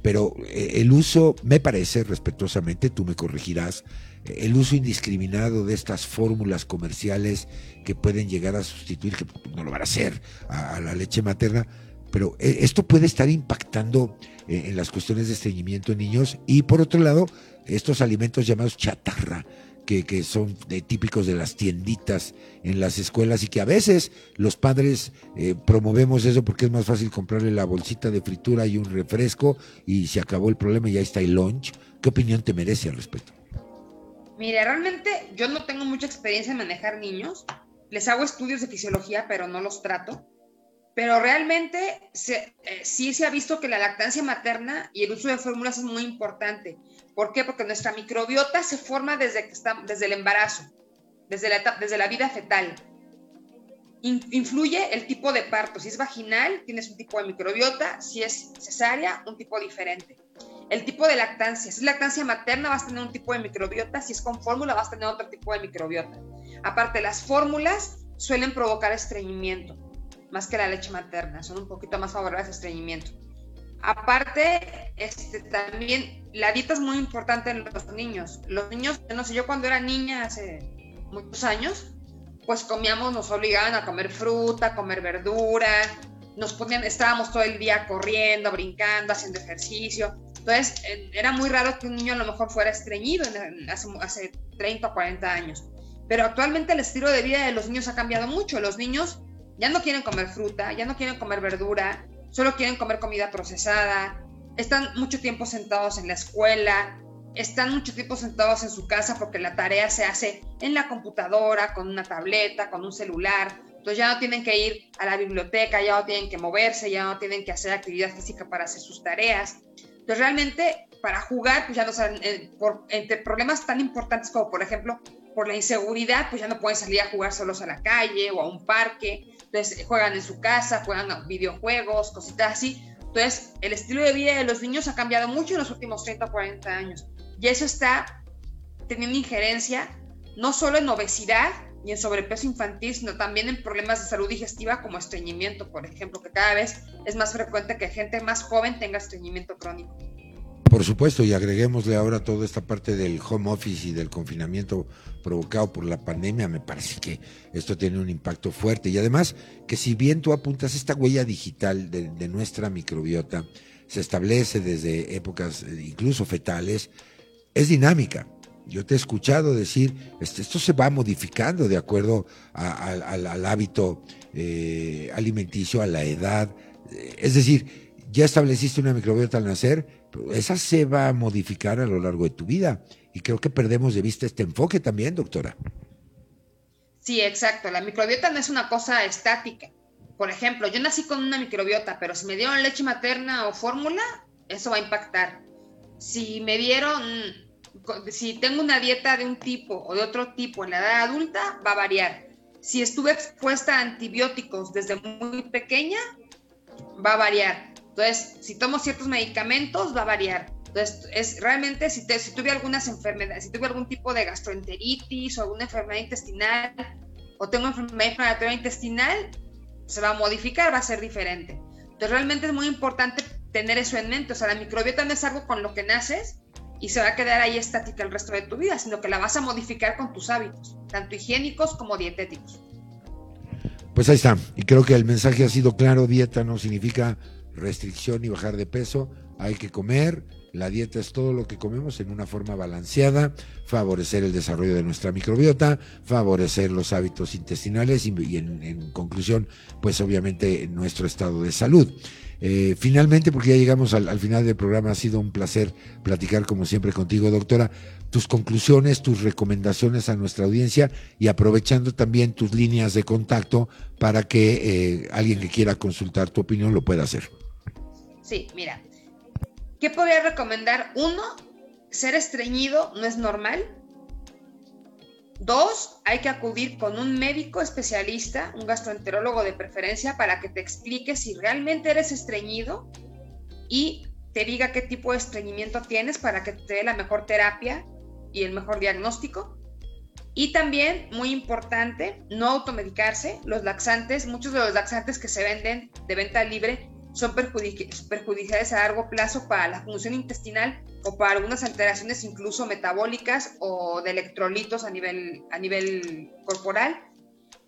pero eh, el uso, me parece, respetuosamente, tú me corregirás, el uso indiscriminado de estas fórmulas comerciales que pueden llegar a sustituir, que no lo van a hacer, a la leche materna, pero eh, esto puede estar impactando eh, en las cuestiones de estreñimiento en niños y por otro lado, estos alimentos llamados chatarra, que, son típicos de las tienditas en las escuelas y que a veces los padres eh, promovemos eso porque es más fácil comprarle la bolsita de fritura y un refresco y se acabó el problema y ya está el lunch. ¿Qué opinión te merece al respecto? Mire, realmente yo no tengo mucha experiencia en manejar niños. Les hago estudios de fisiología, pero no los trato pero realmente eh, sí se ha visto que la lactancia materna y el uso de fórmulas es muy importante. ¿Por qué? Porque nuestra microbiota se forma desde, que está, desde el embarazo, desde la, desde la vida fetal. influye el tipo de parto. Si es vaginal, tienes un tipo de microbiota. Si es cesárea, un tipo diferente. El tipo de lactancia. Si es lactancia materna, vas a tener un tipo de microbiota. Si es con fórmula, vas a tener otro tipo de microbiota. Aparte, las fórmulas suelen provocar estreñimiento más que la leche materna, son un poquito más favorables a estreñimiento. Aparte, este, también la dieta es muy importante en los niños. Los niños, no sé, yo cuando era niña hace muchos años, pues comíamos, nos obligaban a comer fruta, comer verdura, nos ponían, estábamos todo el día corriendo, brincando, haciendo ejercicio. Entonces, era muy raro que un niño a lo mejor fuera estreñido hace, hace 30 o 40 años. Pero actualmente el estilo de vida de los niños ha cambiado mucho. Los niños ya no quieren comer fruta, ya no quieren comer verdura, solo quieren comer comida procesada, están mucho tiempo sentados en la escuela, están mucho tiempo sentados en su casa porque la tarea se hace en la computadora, con una tableta, con un celular. Entonces ya no tienen que ir a la biblioteca, ya no tienen que moverse, ya no tienen que hacer actividad física para hacer sus tareas. Entonces realmente para jugar, pues ya no saben, eh, por, entre problemas tan importantes como por ejemplo por la inseguridad, pues ya no pueden salir a jugar solos a la calle o a un parque. Entonces juegan en su casa, juegan videojuegos, cositas así. Entonces el estilo de vida de los niños ha cambiado mucho en los últimos 30 o 40 años. Y eso está teniendo injerencia no solo en obesidad y en sobrepeso infantil, sino también en problemas de salud digestiva como estreñimiento, por ejemplo, que cada vez es más frecuente que gente más joven tenga estreñimiento crónico. Por supuesto, y agreguémosle ahora toda esta parte del home office y del confinamiento provocado por la pandemia, me parece que esto tiene un impacto fuerte. Y además, que si bien tú apuntas esta huella digital de, nuestra microbiota, se establece desde épocas eh, incluso fetales, es dinámica. Yo te he escuchado decir, este, esto se va modificando de acuerdo al hábito eh, alimenticio, a la edad. Es decir, ya estableciste una microbiota al nacer, esa se va a modificar a lo largo de tu vida. Y creo que perdemos de vista este enfoque también, doctora. Sí, exacto. La microbiota no es una cosa estática. Por ejemplo, yo nací con una microbiota, pero si me dieron leche materna o fórmula, eso va a impactar. Si me dieron, si tengo una dieta de un tipo o de otro tipo en la edad adulta, va a variar. Si estuve expuesta a antibióticos desde muy pequeña, va a variar. Entonces, si tomo ciertos medicamentos, va a variar. Entonces, es realmente si, si tuve algunas enfermedades, si tuve algún tipo de gastroenteritis o alguna enfermedad intestinal o tengo enfermedad inflamatoria intestinal, se va a modificar, va a ser diferente. Entonces, realmente es muy importante tener eso en mente. O sea, la microbiota no es algo con lo que naces y se va a quedar ahí estática el resto de tu vida, sino que la vas a modificar con tus hábitos, tanto higiénicos como dietéticos. Pues ahí está. Y creo que el mensaje ha sido claro. Dieta no significa restricción y bajar de peso, hay que comer, la dieta es todo lo que comemos en una forma balanceada, favorecer el desarrollo de nuestra microbiota, favorecer los hábitos intestinales y, en, conclusión, pues obviamente nuestro estado de salud. Eh, finalmente, porque ya llegamos al, al, final del programa, ha sido un placer platicar como siempre contigo, doctora. Tus conclusiones, tus recomendaciones a nuestra audiencia y aprovechando también tus líneas de contacto para que eh, alguien que quiera consultar tu opinión lo pueda hacer. Sí, mira. ¿Qué podría recomendar? Uno, ser estreñido no es normal. Dos, hay que acudir con un médico especialista, un gastroenterólogo de preferencia, para que te explique si realmente eres estreñido y te diga qué tipo de estreñimiento tienes para que te dé la mejor terapia y el mejor diagnóstico. Y también, muy importante, no automedicarse. Los laxantes, muchos de los laxantes que se venden de venta libre son perjudiciales a largo plazo para la función intestinal o para algunas alteraciones incluso metabólicas o de electrolitos a nivel, a nivel corporal.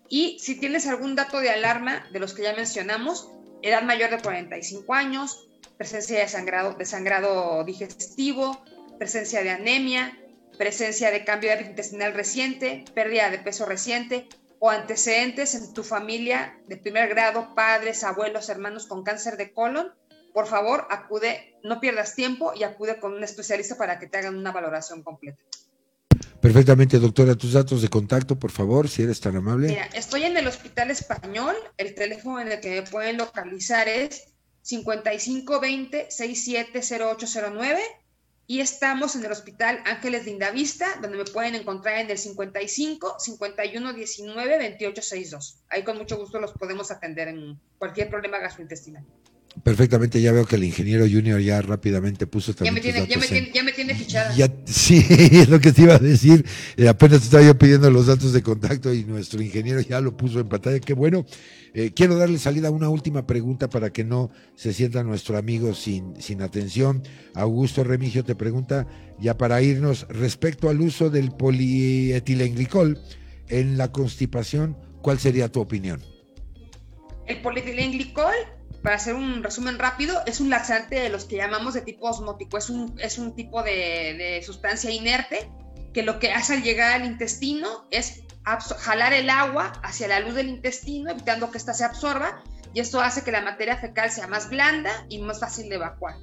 Y si tienes algún dato de alarma de los que ya mencionamos, edad mayor de 45 años, presencia de sangrado, de sangrado digestivo, presencia de anemia, presencia de cambio de intestinal reciente, pérdida de peso reciente o antecedentes en tu familia de primer grado, padres, abuelos, hermanos con cáncer de colon, por favor, acude, no pierdas tiempo y acude con un especialista para que te hagan una valoración completa. Perfectamente, doctora. Tus datos de contacto, por favor, si eres tan amable. Mira, estoy en el Hospital Español. El teléfono en el que me pueden localizar es 5520-670809 y estamos en el Hospital Ángeles de Indavista, donde me pueden encontrar en el 55 51 19 28 62. Ahí con mucho gusto los podemos atender en cualquier problema gastrointestinal. Perfectamente, ya veo que el ingeniero junior ya rápidamente puso también. Ya me tiene, ya me tiene, ya me tiene fichada. sí, es lo que te iba a decir. Eh, apenas te estaba yo pidiendo los datos de contacto y nuestro ingeniero ya lo puso en pantalla. Qué bueno. Eh, quiero darle salida a una última pregunta para que no se sienta nuestro amigo sin, sin atención. Augusto Remigio te pregunta, ya para irnos, respecto al uso del polietilenglicol en la constipación, ¿cuál sería tu opinión? El polietilenglicol, para hacer un resumen rápido, es un laxante de los que llamamos de tipo osmótico. Es un, es un tipo de, de sustancia inerte que lo que hace al llegar al intestino es jalar el agua hacia la luz del intestino, evitando que ésta se absorba, y esto hace que la materia fecal sea más blanda y más fácil de evacuar.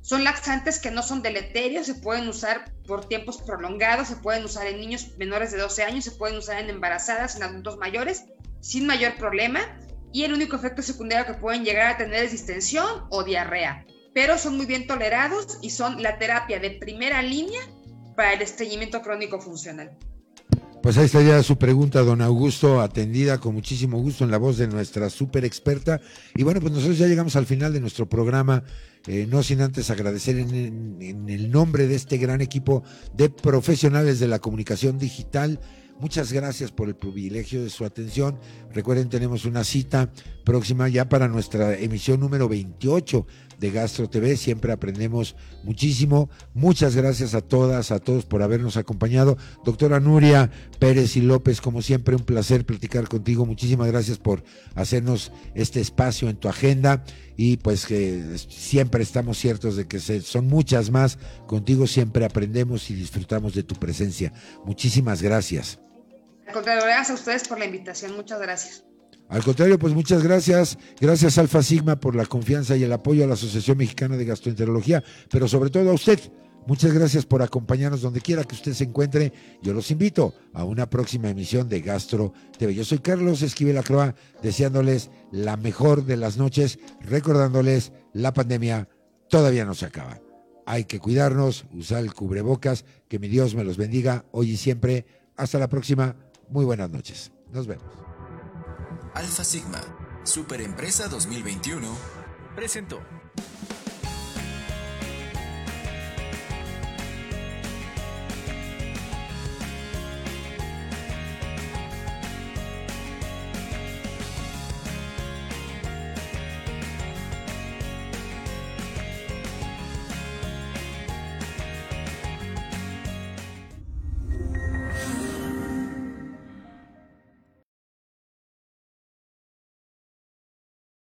Son laxantes que no son deleterios, se pueden usar por tiempos prolongados, se pueden usar en niños menores de 12 años, se pueden usar en embarazadas, en adultos mayores, sin mayor problema, y el único efecto secundario que pueden llegar a tener es distensión o diarrea, pero son muy bien tolerados y son la terapia de primera línea para el estreñimiento crónico funcional. Pues ahí está ya su pregunta, don Augusto, atendida con muchísimo gusto en la voz de nuestra súper experta. Y bueno, pues nosotros ya llegamos al final de nuestro programa, eh, no sin antes agradecer en el nombre de este gran equipo de profesionales de la comunicación digital Muchas gracias por el privilegio de su atención. Recuerden, tenemos una cita próxima ya para nuestra emisión número 28 de Gastro TV. Siempre aprendemos muchísimo. Muchas gracias a todas, a todos por habernos acompañado. Doctora Nuria Pérez y López, como siempre, un placer platicar contigo. Muchísimas gracias por hacernos este espacio en tu agenda y pues que siempre estamos ciertos de que son muchas más. Contigo siempre aprendemos y disfrutamos de tu presencia. Muchísimas gracias. Contrario, gracias a ustedes por la invitación. Muchas gracias. Al contrario, pues muchas gracias. Gracias Alfa Sigma por la confianza y el apoyo a la Asociación Mexicana de Gastroenterología, pero sobre todo a usted. Muchas gracias por acompañarnos donde quiera que usted se encuentre. Yo los invito a una próxima emisión de Gastro TV. Yo soy Carlos Esquivel Acroa, deseándoles la mejor de las noches, recordándoles la pandemia todavía no se acaba. Hay que cuidarnos, usar el cubrebocas, que mi Dios me los bendiga hoy y siempre. Hasta la próxima. Muy buenas noches. Nos vemos. Alfa Sigma, Superempresa 2021, presentó.